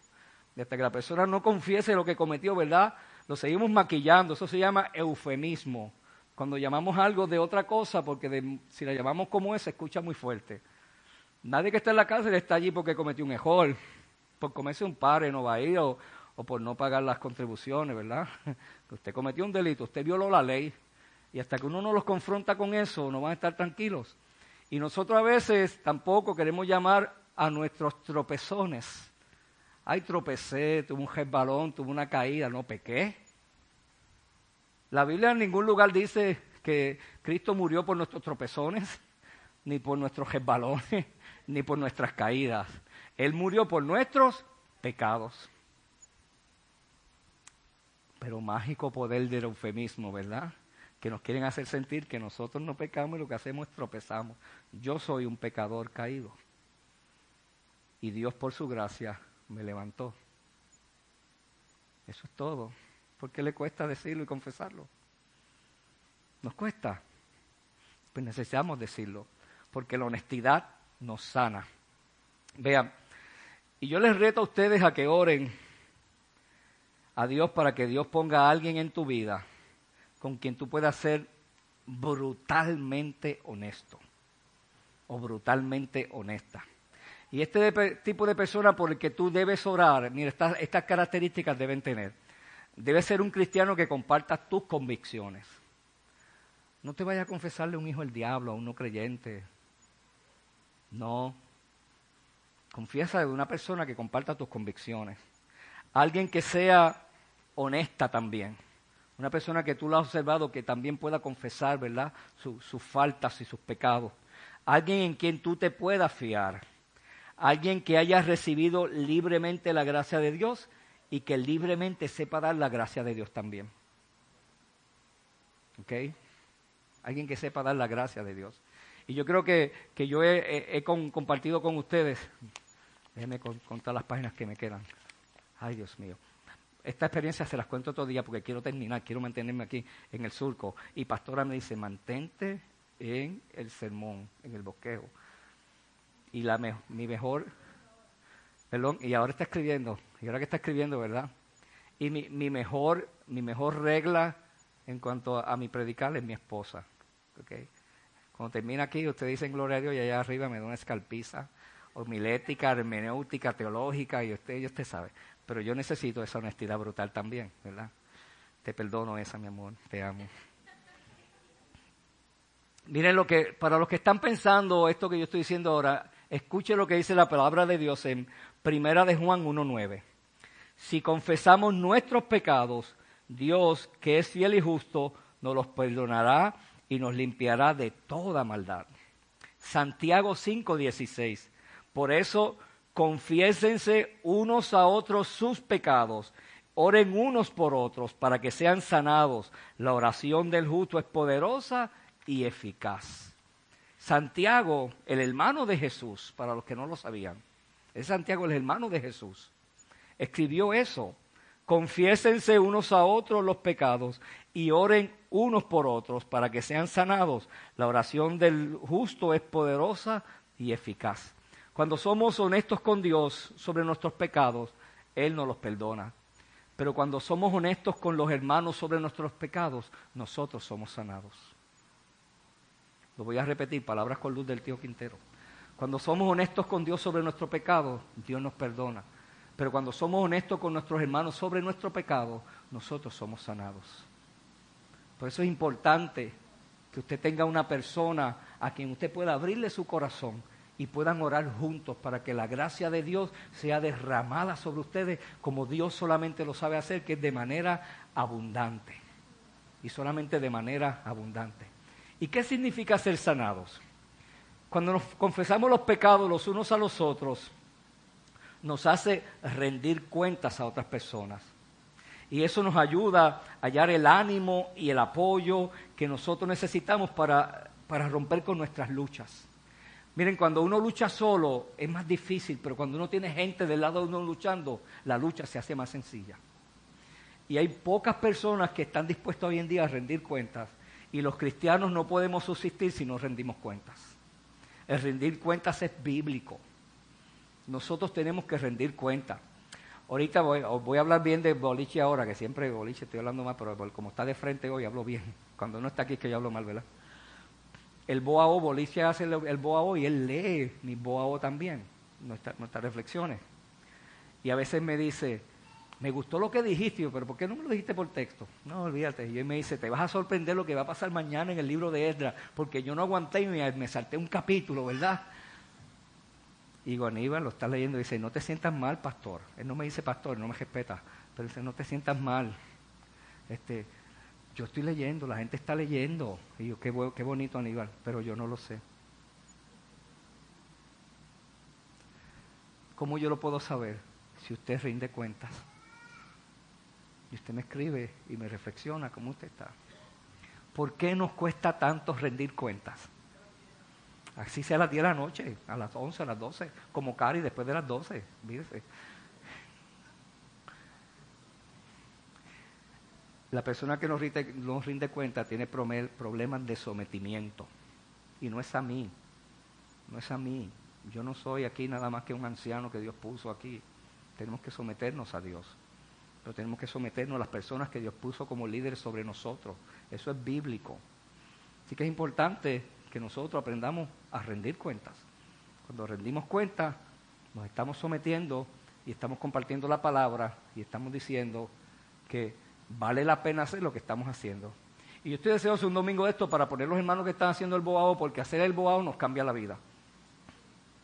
Y hasta que la persona no confiese lo que cometió, ¿verdad? Lo seguimos maquillando. Eso se llama eufemismo. Cuando llamamos algo de otra cosa, porque si la llamamos como es, se escucha muy fuerte. Nadie que está en la cárcel está allí porque cometió un error, por comerse un padre no va a ir o, por no pagar las contribuciones, ¿verdad? <laughs> Usted cometió un delito, usted violó la ley y hasta que uno no los confronta con eso, no van a estar tranquilos. Y nosotros a veces tampoco queremos llamar a nuestros tropezones. Ay, tropecé, tuve un resbalón, tuve una caída, no pequé. La Biblia en ningún lugar dice que Cristo murió por nuestros tropezones, <laughs> ni por nuestros resbalones, <laughs> ni por nuestras caídas. Él murió por nuestros pecados. Pero mágico poder del eufemismo, ¿verdad? Que nos quieren hacer sentir que nosotros no pecamos y lo que hacemos es tropezamos. Yo soy un pecador caído. Y Dios por su gracia me levantó. Eso es todo. ¿Por qué le cuesta decirlo y confesarlo? ¿Nos cuesta? Pues necesitamos decirlo, porque la honestidad nos sana. Vean, y yo les reto a ustedes a que oren a Dios para que Dios ponga a alguien en tu vida con quien tú puedas ser brutalmente honesto o brutalmente honesta. Y este tipo de persona por el que tú debes orar, mira, estas características deben tener Debe ser un cristiano que comparta tus convicciones. No te vayas a confesarle un hijo del diablo a un no creyente. No. Confiesa de una persona que comparta tus convicciones. Alguien que sea honesta también. Una persona que tú lo has observado que también pueda confesar, ¿verdad? sus faltas y sus pecados. Alguien en quien tú te puedas fiar. Alguien que haya recibido libremente la gracia de Dios y que libremente sepa dar la gracia de Dios también. ¿Ok? Alguien que sepa dar la gracia de Dios. Y yo creo que, yo he, compartido con ustedes, déjenme contar las páginas que me quedan. Ay, Dios mío. Esta experiencia se las cuento todo día porque quiero terminar, quiero mantenerme aquí en el surco. Y pastora me dice, mantente en el sermón, en el bosquejo. Y la mi mejor Perdón, y ahora está escribiendo, y ahora que está escribiendo, ¿verdad? Y mi, mi, mejor, mi mejor regla en cuanto a, mi predicar es mi esposa. ¿okay? Cuando termina aquí, usted dice gloria a Dios y allá arriba me da una escalpiza homilética, hermenéutica, teológica, y usted, y usted sabe. Pero yo necesito esa honestidad brutal también, ¿verdad? Te perdono esa, mi amor, te amo. Miren lo que, para los que están pensando esto que yo estoy diciendo ahora, escuche lo que dice la palabra de Dios en Primera de Juan 1.9. Si confesamos nuestros pecados, Dios, que es fiel y justo, nos los perdonará y nos limpiará de toda maldad. Santiago 5.16. Por eso, confiésense unos a otros sus pecados, oren unos por otros para que sean sanados. La oración del justo es poderosa y eficaz. Santiago, el hermano de Jesús, para los que no lo sabían, es Santiago, el hermano de Jesús. Escribió eso. Confiésense unos a otros los pecados y oren unos por otros para que sean sanados. La oración del justo es poderosa y eficaz. Cuando somos honestos con Dios sobre nuestros pecados, Él nos los perdona. Pero cuando somos honestos con los hermanos sobre nuestros pecados, nosotros somos sanados. Lo voy a repetir, palabras con luz del tío Quintero. Cuando somos honestos con Dios sobre nuestro pecado, Dios nos perdona. Pero cuando somos honestos con nuestros hermanos sobre nuestro pecado, nosotros somos sanados. Por eso es importante que usted tenga una persona a quien usted pueda abrirle su corazón y puedan orar juntos para que la gracia de Dios sea derramada sobre ustedes como Dios solamente lo sabe hacer, que es de manera abundante. y solamente de manera abundante. ¿Y qué significa ser sanados? Cuando nos confesamos los pecados los unos a los otros, nos hace rendir cuentas a otras personas. Y eso nos ayuda a hallar el ánimo y el apoyo que nosotros necesitamos para, para romper con nuestras luchas. Miren, cuando uno lucha solo es más difícil, pero cuando uno tiene gente del lado de uno luchando, la lucha se hace más sencilla. Y hay pocas personas que están dispuestas hoy en día a rendir cuentas. Y los cristianos no podemos subsistir si no rendimos cuentas. El rendir cuentas es bíblico. Nosotros tenemos que rendir cuentas. Ahorita voy, voy, a hablar bien de boliche ahora, que siempre boliche estoy hablando más, pero como está de frente hoy hablo bien. Cuando no está aquí es que yo hablo mal, ¿verdad? El boao, boliche hace el, el boao y él lee mi boao también, nuestras, reflexiones. Y a veces me dice, me gustó lo que dijiste, pero ¿por qué no me lo dijiste por texto? No, olvídate. Y él me dice, te vas a sorprender lo que va a pasar mañana en el libro de Esdras, porque yo no aguanté y me, salté un capítulo, ¿verdad? Y digo, Aníbal lo está leyendo y dice, no te sientas mal, pastor. Él no me dice pastor, no me respeta, pero dice, no te sientas mal. Este, yo estoy leyendo, la gente está leyendo. Y yo, qué, qué bonito, Aníbal, pero yo no lo sé. ¿Cómo yo lo puedo saber si usted rinde cuentas? Y usted me escribe y me reflexiona cómo usted está. ¿Por qué nos cuesta tanto rendir cuentas? Así sea a las 10 de la noche, a las 11, a las 12, como Cari después de las 12, mírese. La persona que nos rinde, rinde cuenta tiene problemas de sometimiento. Y no es a mí, no es a mí. Yo no soy aquí nada más que un anciano que Dios puso aquí. Tenemos que someternos a Dios pero tenemos que someternos a las personas que Dios puso como líderes sobre nosotros. Eso es bíblico. Así que es importante que nosotros aprendamos a rendir cuentas. Cuando rendimos cuentas, nos estamos sometiendo y estamos compartiendo la palabra y estamos diciendo que vale la pena hacer lo que estamos haciendo. Y yo estoy deseoso un domingo de esto para poner los hermanos que están haciendo el boao, porque hacer el boao nos cambia la vida.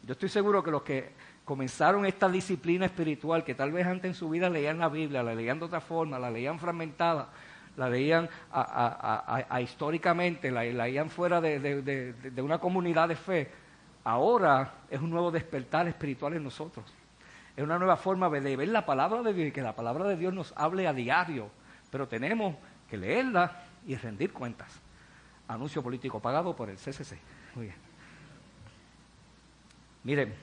Yo estoy seguro que los que comenzaron esta disciplina espiritual que tal vez antes en su vida leían la Biblia, la leían de otra forma, la leían fragmentada, la leían a, históricamente, la, leían fuera de, una comunidad de fe. Ahora es un nuevo despertar espiritual en nosotros. Es una nueva forma de ver la palabra de Dios y que la palabra de Dios nos hable a diario. Pero tenemos que leerla y rendir cuentas. Anuncio político pagado por el CCC. Muy bien. Miren.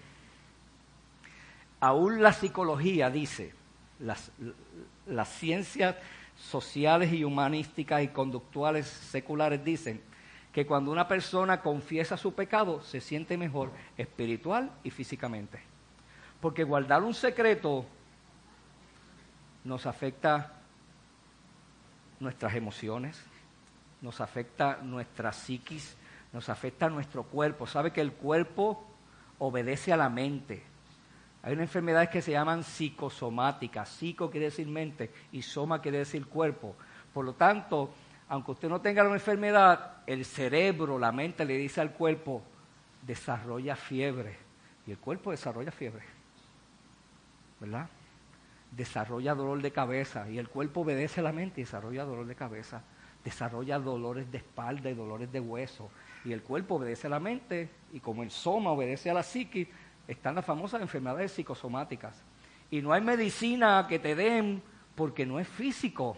Aún la psicología dice, las, ciencias sociales y humanísticas y conductuales seculares dicen que cuando una persona confiesa su pecado se siente mejor espiritual y físicamente. Porque guardar un secreto nos afecta nuestras emociones, nos afecta nuestra psiquis, nos afecta nuestro cuerpo. Sabe que el cuerpo obedece a la mente. Hay unas enfermedades que se llaman psicosomáticas. Psico quiere decir mente y soma quiere decir cuerpo. Por lo tanto, aunque usted no tenga una enfermedad, el cerebro, la mente le dice al cuerpo, desarrolla fiebre. Y el cuerpo desarrolla fiebre. ¿Verdad? Desarrolla dolor de cabeza. Y el cuerpo obedece a la mente y desarrolla dolor de cabeza. Desarrolla dolores de espalda y dolores de hueso. Y el cuerpo obedece a la mente. Y como el soma obedece a la psiquis, están las famosas enfermedades psicosomáticas. Y no hay medicina que te den porque no es físico,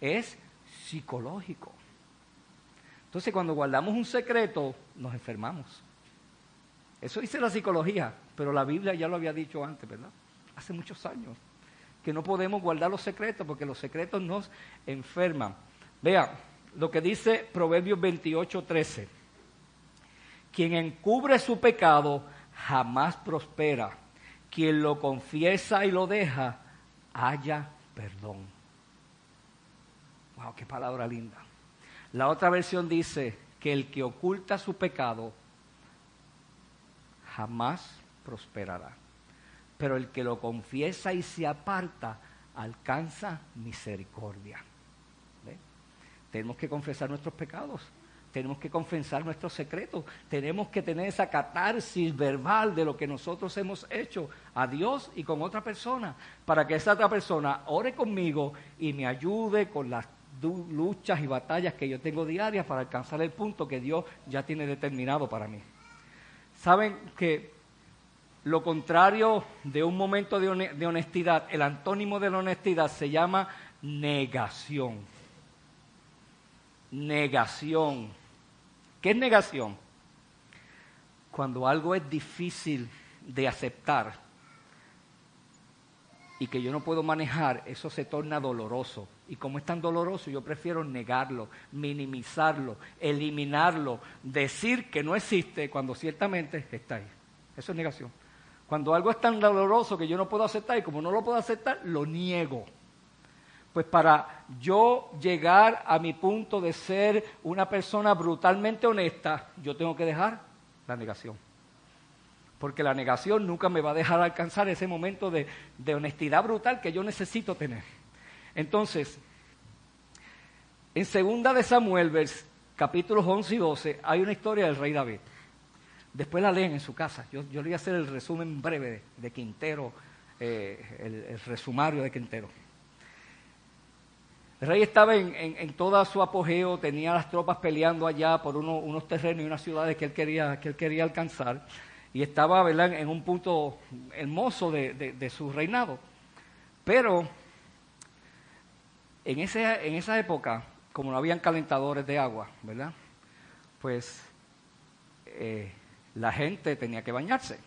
es psicológico. Entonces cuando guardamos un secreto, nos enfermamos. Eso dice la psicología, pero la Biblia ya lo había dicho antes, ¿verdad? Hace muchos años. Que no podemos guardar los secretos porque los secretos nos enferman. Vea lo que dice Proverbios 28, 13. Quien encubre su pecado jamás prospera. Quien lo confiesa y lo deja, haya perdón. Wow, qué palabra linda. La otra versión dice que el que oculta su pecado jamás prosperará. Pero el que lo confiesa y se aparta alcanza misericordia. Tenemos que confesar nuestros pecados tenemos que confesar nuestros secretos, tenemos que tener esa catarsis verbal de lo que nosotros hemos hecho a Dios y con otra persona, para que esa otra persona ore conmigo y me ayude con las luchas y batallas que yo tengo diarias para alcanzar el punto que Dios ya tiene determinado para mí. Saben que lo contrario de un momento de honestidad, el antónimo de la honestidad se llama negación. Negación. ¿Qué es negación? Cuando algo es difícil de aceptar y que yo no puedo manejar, eso se torna doloroso. Y como es tan doloroso, yo prefiero negarlo, minimizarlo, eliminarlo, decir que no existe cuando ciertamente está ahí. Eso es negación. Cuando algo es tan doloroso que yo no puedo aceptar y como no lo puedo aceptar, lo niego. Pues para yo llegar a mi punto de ser una persona brutalmente honesta, yo tengo que dejar la negación. Porque la negación nunca me va a dejar alcanzar ese momento de, honestidad brutal que yo necesito tener. Entonces, en segunda de Samuel, capítulos 11 y 12, hay una historia del rey David. Después la leen en su casa. Yo, yo le voy a hacer el resumen breve de, Quintero, eh, el resumario de Quintero. El rey estaba en, en, todo su apogeo, tenía las tropas peleando allá por unos terrenos y unas ciudades que él quería, que él quería alcanzar, y estaba en un punto hermoso de, su reinado. Pero en, ese, en esa época, como no habían calentadores de agua, ¿verdad? Pues eh, la gente tenía que bañarse.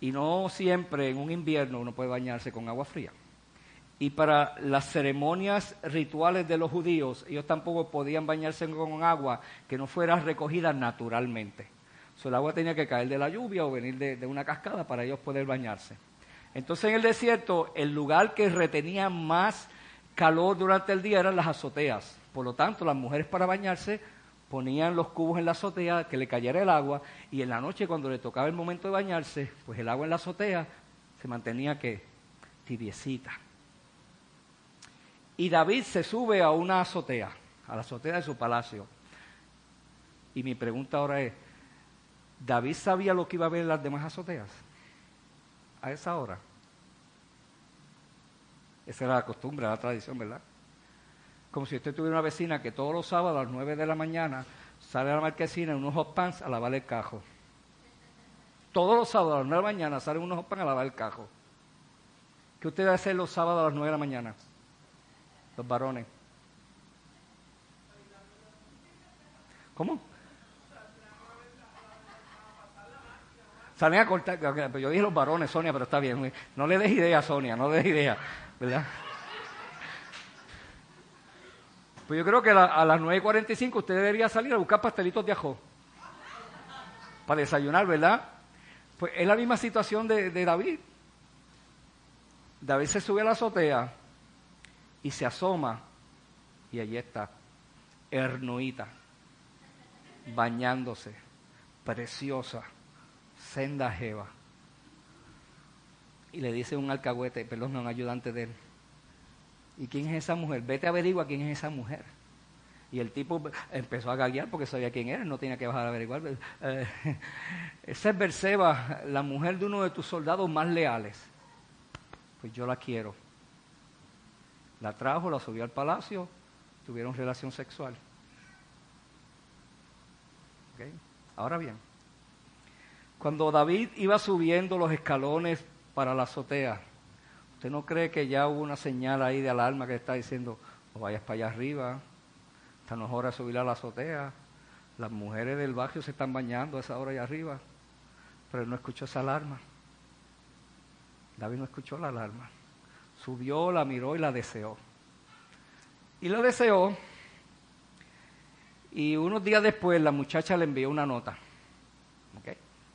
Y no siempre en un invierno uno puede bañarse con agua fría. Y para las ceremonias rituales de los judíos, ellos tampoco podían bañarse con agua que no fuera recogida naturalmente. el agua tenía que caer de la lluvia o venir de, una cascada para ellos poder bañarse. Entonces en el desierto, el lugar que retenía más calor durante el día eran las azoteas. Por lo tanto, las mujeres para bañarse ponían los cubos en la azotea, que le cayera el agua, y en la noche cuando le tocaba el momento de bañarse, pues el agua en la azotea se mantenía que tibiecita. Y David se sube a una azotea, a la azotea de su palacio. Y mi pregunta ahora es, ¿David sabía lo que iba a ver en las demás azoteas? A esa hora. Esa era la costumbre, la tradición, ¿verdad? Como si usted tuviera una vecina que todos los sábados a las 9 de la mañana sale a la marquesina en unos hot pants a lavar el cajo. Todos los sábados a las 9 de la mañana salen unos hot pants a lavar el cajo. ¿Qué usted va a hacer los sábados a las 9 de la mañana? los varones. ¿Cómo? Salen a cortar, yo dije los varones, Sonia, pero está bien. No le des idea, Sonia, no le des idea, ¿verdad? Pues yo creo que a las 9.45 usted debería salir a buscar pastelitos de ajo. Para desayunar, ¿verdad? Pues es la misma situación de, de David. David se sube a la azotea y se asoma y allí está, Ernuita, bañándose, preciosa, senda jeva. Y le dice un alcahuete, perdón, un ayudante de él, ¿y quién es esa mujer? Vete a averiguar quién es esa mujer. Y el tipo empezó a gaguear porque sabía quién era, no tenía que bajar a averiguar. Eh, esa es Berseba, la mujer de uno de tus soldados más leales. Pues yo la quiero la trajo, la subió al palacio, tuvieron relación sexual. Ahora bien, cuando David iba subiendo los escalones para la azotea, ¿usted no cree que ya hubo una señal ahí de alarma que está diciendo, vayas para allá arriba, está no hora de subir a la azotea, las mujeres del barrio se están bañando a esa hora allá arriba, pero él no escuchó esa alarma. David no escuchó la alarma. Subió, la miró y la deseó. Y la deseó. Y unos días después la muchacha le envió una nota.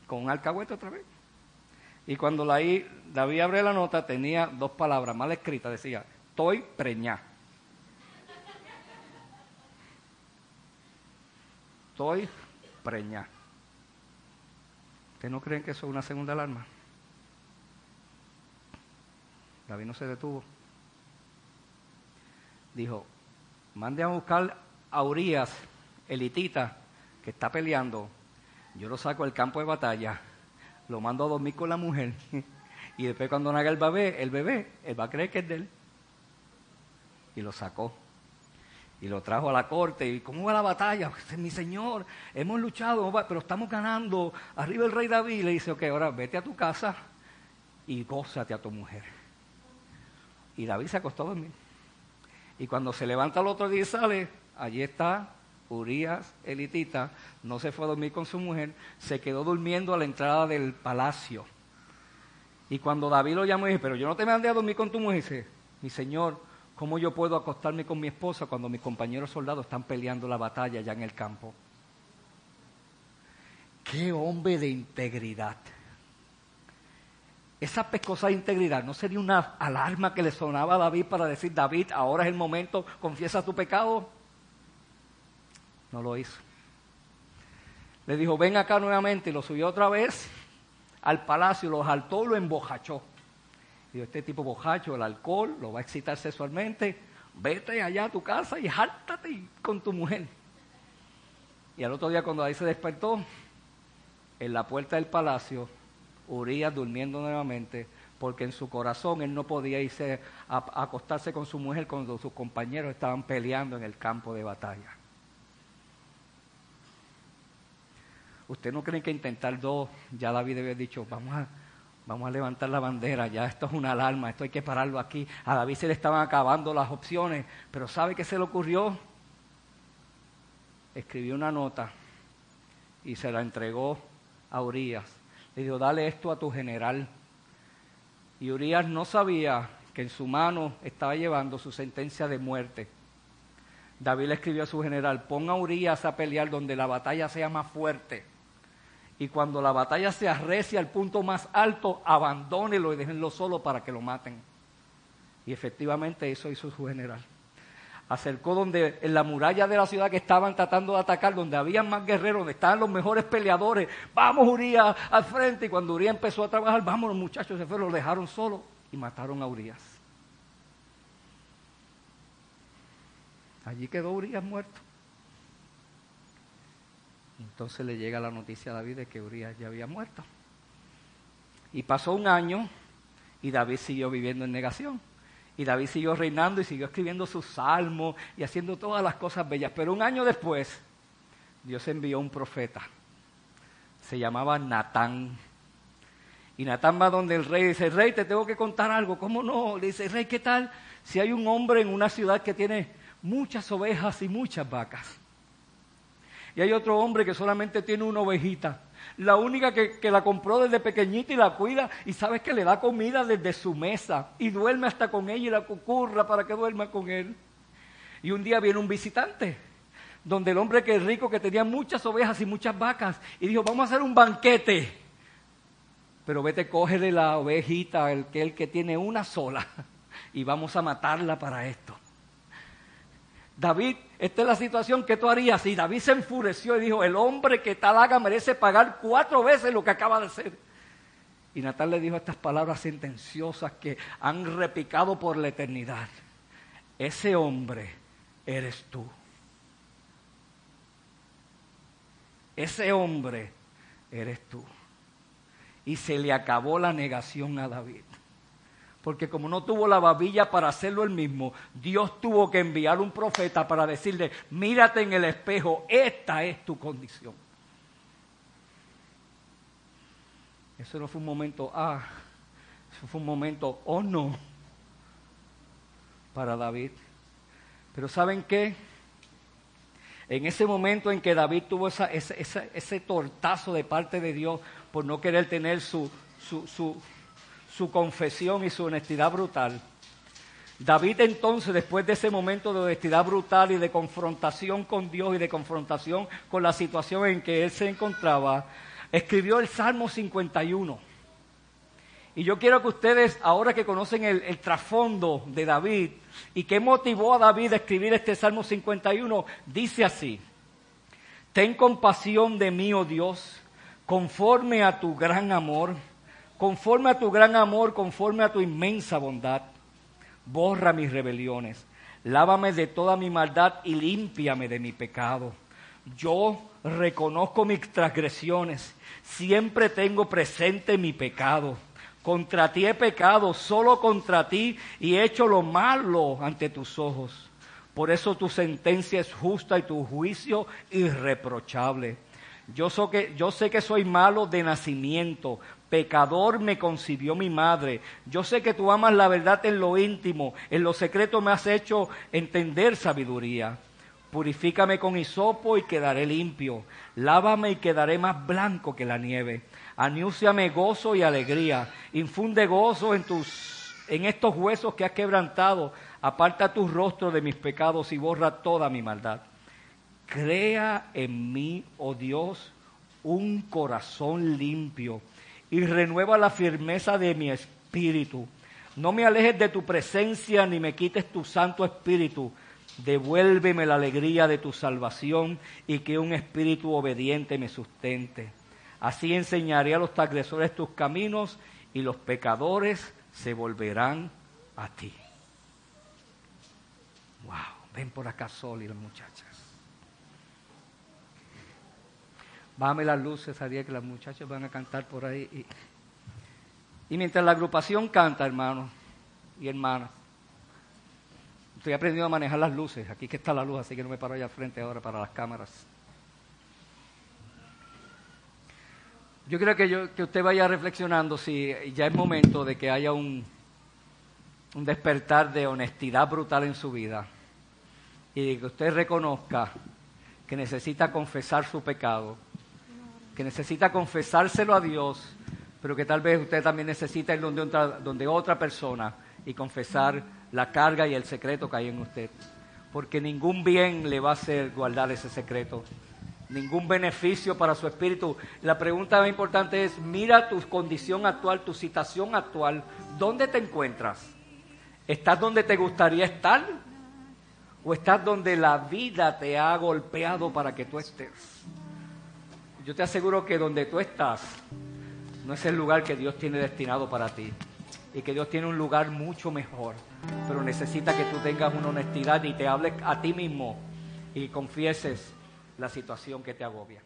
Con un alcahuete otra vez. Y cuando la, David abre la nota tenía dos palabras mal escritas. Decía, estoy preñá. Estoy preñá. ¿Ustedes no creen que eso es una segunda alarma? David no se detuvo. Dijo, mande a buscar a Urias, elitita, que está peleando. Yo lo saco del campo de batalla, lo mando a dormir con la mujer. <laughs> y después cuando haga el bebé, el bebé, él va a creer que es de él. y lo sacó. Y lo trajo a la corte. ¿Y cómo va la batalla? <laughs> Pues, mi señor, hemos luchado, pero estamos ganando. Arriba el rey David le dice, ok, ahora vete a tu casa y gózate a tu mujer. Y David se acostó a dormir. Y cuando se levanta el otro día y sale, allí está Urias elitita, no se fue a dormir con su mujer, se quedó durmiendo a la entrada del palacio. Y cuando David lo llamó y dice, pero yo no te mandé a dormir con tu mujer, dice, mi señor, ¿cómo yo puedo acostarme con mi esposa cuando mis compañeros soldados están peleando la batalla ya en el campo? Qué hombre de integridad. Esa pescosa de integridad no sería una alarma que le sonaba a David para decir, David, ahora es el momento, confiesa tu pecado. No lo hizo. Le dijo, ven acá nuevamente y lo subió otra vez al palacio, lo saltó lo embojachó. Dijo, este tipo bojacho, el alcohol, lo va a excitar sexualmente, vete allá a tu casa y jáltate con tu mujer. Y al otro día cuando ahí se despertó, en la puerta del palacio, Urias durmiendo nuevamente, porque en su corazón él no podía irse a acostarse con su mujer cuando sus compañeros estaban peleando en el campo de batalla. ¿Usted no cree que intentar dos, ya David había dicho, vamos a, vamos a levantar la bandera, ya esto es una alarma, esto hay que pararlo aquí. A David se le estaban acabando las opciones, pero ¿sabe qué se le ocurrió? Escribió una nota y se la entregó a Urias. Le dijo, dale esto a tu general. Y Urias no sabía que en su mano estaba llevando su sentencia de muerte. David le escribió a su general, ponga a Urias a pelear donde la batalla sea más fuerte y cuando la batalla se arrecie al punto más alto, abandónelo y déjenlo solo para que lo maten. Y efectivamente eso hizo su general. Acercó donde en la muralla de la ciudad que estaban tratando de atacar, donde había más guerreros, donde estaban los mejores peleadores. Vamos, Urias, al frente. Y cuando Urias empezó a trabajar, vamos, los muchachos se fueron, lo dejaron solo y mataron a Urias. Allí quedó Urias muerto. Entonces le llega la noticia a David de que Urias ya había muerto. Y pasó un año y David siguió viviendo en negación. Y David siguió reinando y siguió escribiendo sus salmos y haciendo todas las cosas bellas. Pero un año después, Dios envió un profeta. Se llamaba Natán. Y Natán va donde el rey dice, rey, te tengo que contar algo. ¿Cómo no? Le dice, rey, ¿qué tal si hay un hombre en una ciudad que tiene muchas ovejas y muchas vacas? Y hay otro hombre que solamente tiene una ovejita. La única que, la compró desde pequeñita y la cuida. Y sabes que le da comida desde su mesa. Y duerme hasta con ella y la cucurra para que duerma con él. Y un día viene un visitante. Donde el hombre que es rico, que tenía muchas ovejas y muchas vacas. Y dijo, vamos a hacer un banquete. Pero vete, de la ovejita, el que, el que tiene una sola. <laughs> Y vamos a matarla para esto. David, esta es la situación que tú harías. Y David se enfureció y dijo, el hombre que tal haga merece pagar cuatro veces lo que acaba de hacer. Y Natal le dijo estas palabras sentenciosas que han repicado por la eternidad. Ese hombre eres tú. Ese hombre eres tú. Y se le acabó la negación a David porque como no tuvo la babilla para hacerlo él mismo, Dios tuvo que enviar un profeta para decirle, mírate en el espejo, esta es tu condición. Eso no fue un momento, ah, eso fue un momento, oh no, para David. Pero ¿saben qué? En ese momento en que David tuvo ese, tortazo de parte de Dios por no querer tener su, su su confesión y su honestidad brutal. David entonces, después de ese momento de honestidad brutal y de confrontación con Dios y de confrontación con la situación en que él se encontraba, escribió el Salmo 51. Y yo quiero que ustedes, ahora que conocen el, el trasfondo de David y qué motivó a David a escribir este Salmo 51, dice así, Ten compasión de mí, oh Dios, conforme a tu gran amor Conforme a tu gran amor, conforme a tu inmensa bondad, borra mis rebeliones, lávame de toda mi maldad y límpiame de mi pecado. Yo reconozco mis transgresiones, siempre tengo presente mi pecado. Contra ti he pecado, solo contra ti, y he hecho lo malo ante tus ojos. Por eso tu sentencia es justa y tu juicio irreprochable. Yo, que, yo sé que soy malo de nacimiento, pecador me concibió mi madre. Yo sé que tú amas la verdad en lo íntimo, en lo secreto me has hecho entender sabiduría. Purifícame con hisopo y quedaré limpio. Lávame y quedaré más blanco que la nieve. Aniúciame gozo y alegría. Infunde gozo en tus, en estos huesos que has quebrantado. Aparta tu rostro de mis pecados y borra toda mi maldad. Crea en mí, oh Dios, un corazón limpio y renueva la firmeza de mi espíritu. No me alejes de tu presencia ni me quites tu santo espíritu devuélveme la alegría de tu salvación y que un espíritu obediente me sustente. Así enseñaré a los transgresores tus caminos y los pecadores se volverán a ti. Wow, ven por acá Sol y las muchachas. Bájame las luces, sabía que las muchachas van a cantar por ahí. Y, mientras la agrupación canta, hermanos y hermanas, Estoy aprendiendo a manejar las luces. Aquí que está la luz, así que no me paro allá al frente ahora para las cámaras. Yo creo que, yo, que usted vaya reflexionando si ya es momento de que haya un, un despertar de honestidad brutal en su vida y que usted reconozca que necesita confesar su pecado, que necesita confesárselo a Dios, pero que tal vez usted también necesita ir donde otra, donde otra persona y confesar la carga y el secreto que hay en usted. Porque ningún bien le va a hacer guardar ese secreto. Ningún beneficio para su espíritu. La pregunta más importante es, mira tu condición actual, tu situación actual. ¿Dónde te encuentras? ¿Estás donde te gustaría estar? ¿O estás donde la vida te ha golpeado para que tú estés? Yo te aseguro que donde tú estás no es el lugar que Dios tiene destinado para ti y que Dios tiene un lugar mucho mejor, pero necesita que tú tengas una honestidad y te hables a ti mismo y confieses la situación que te agobia.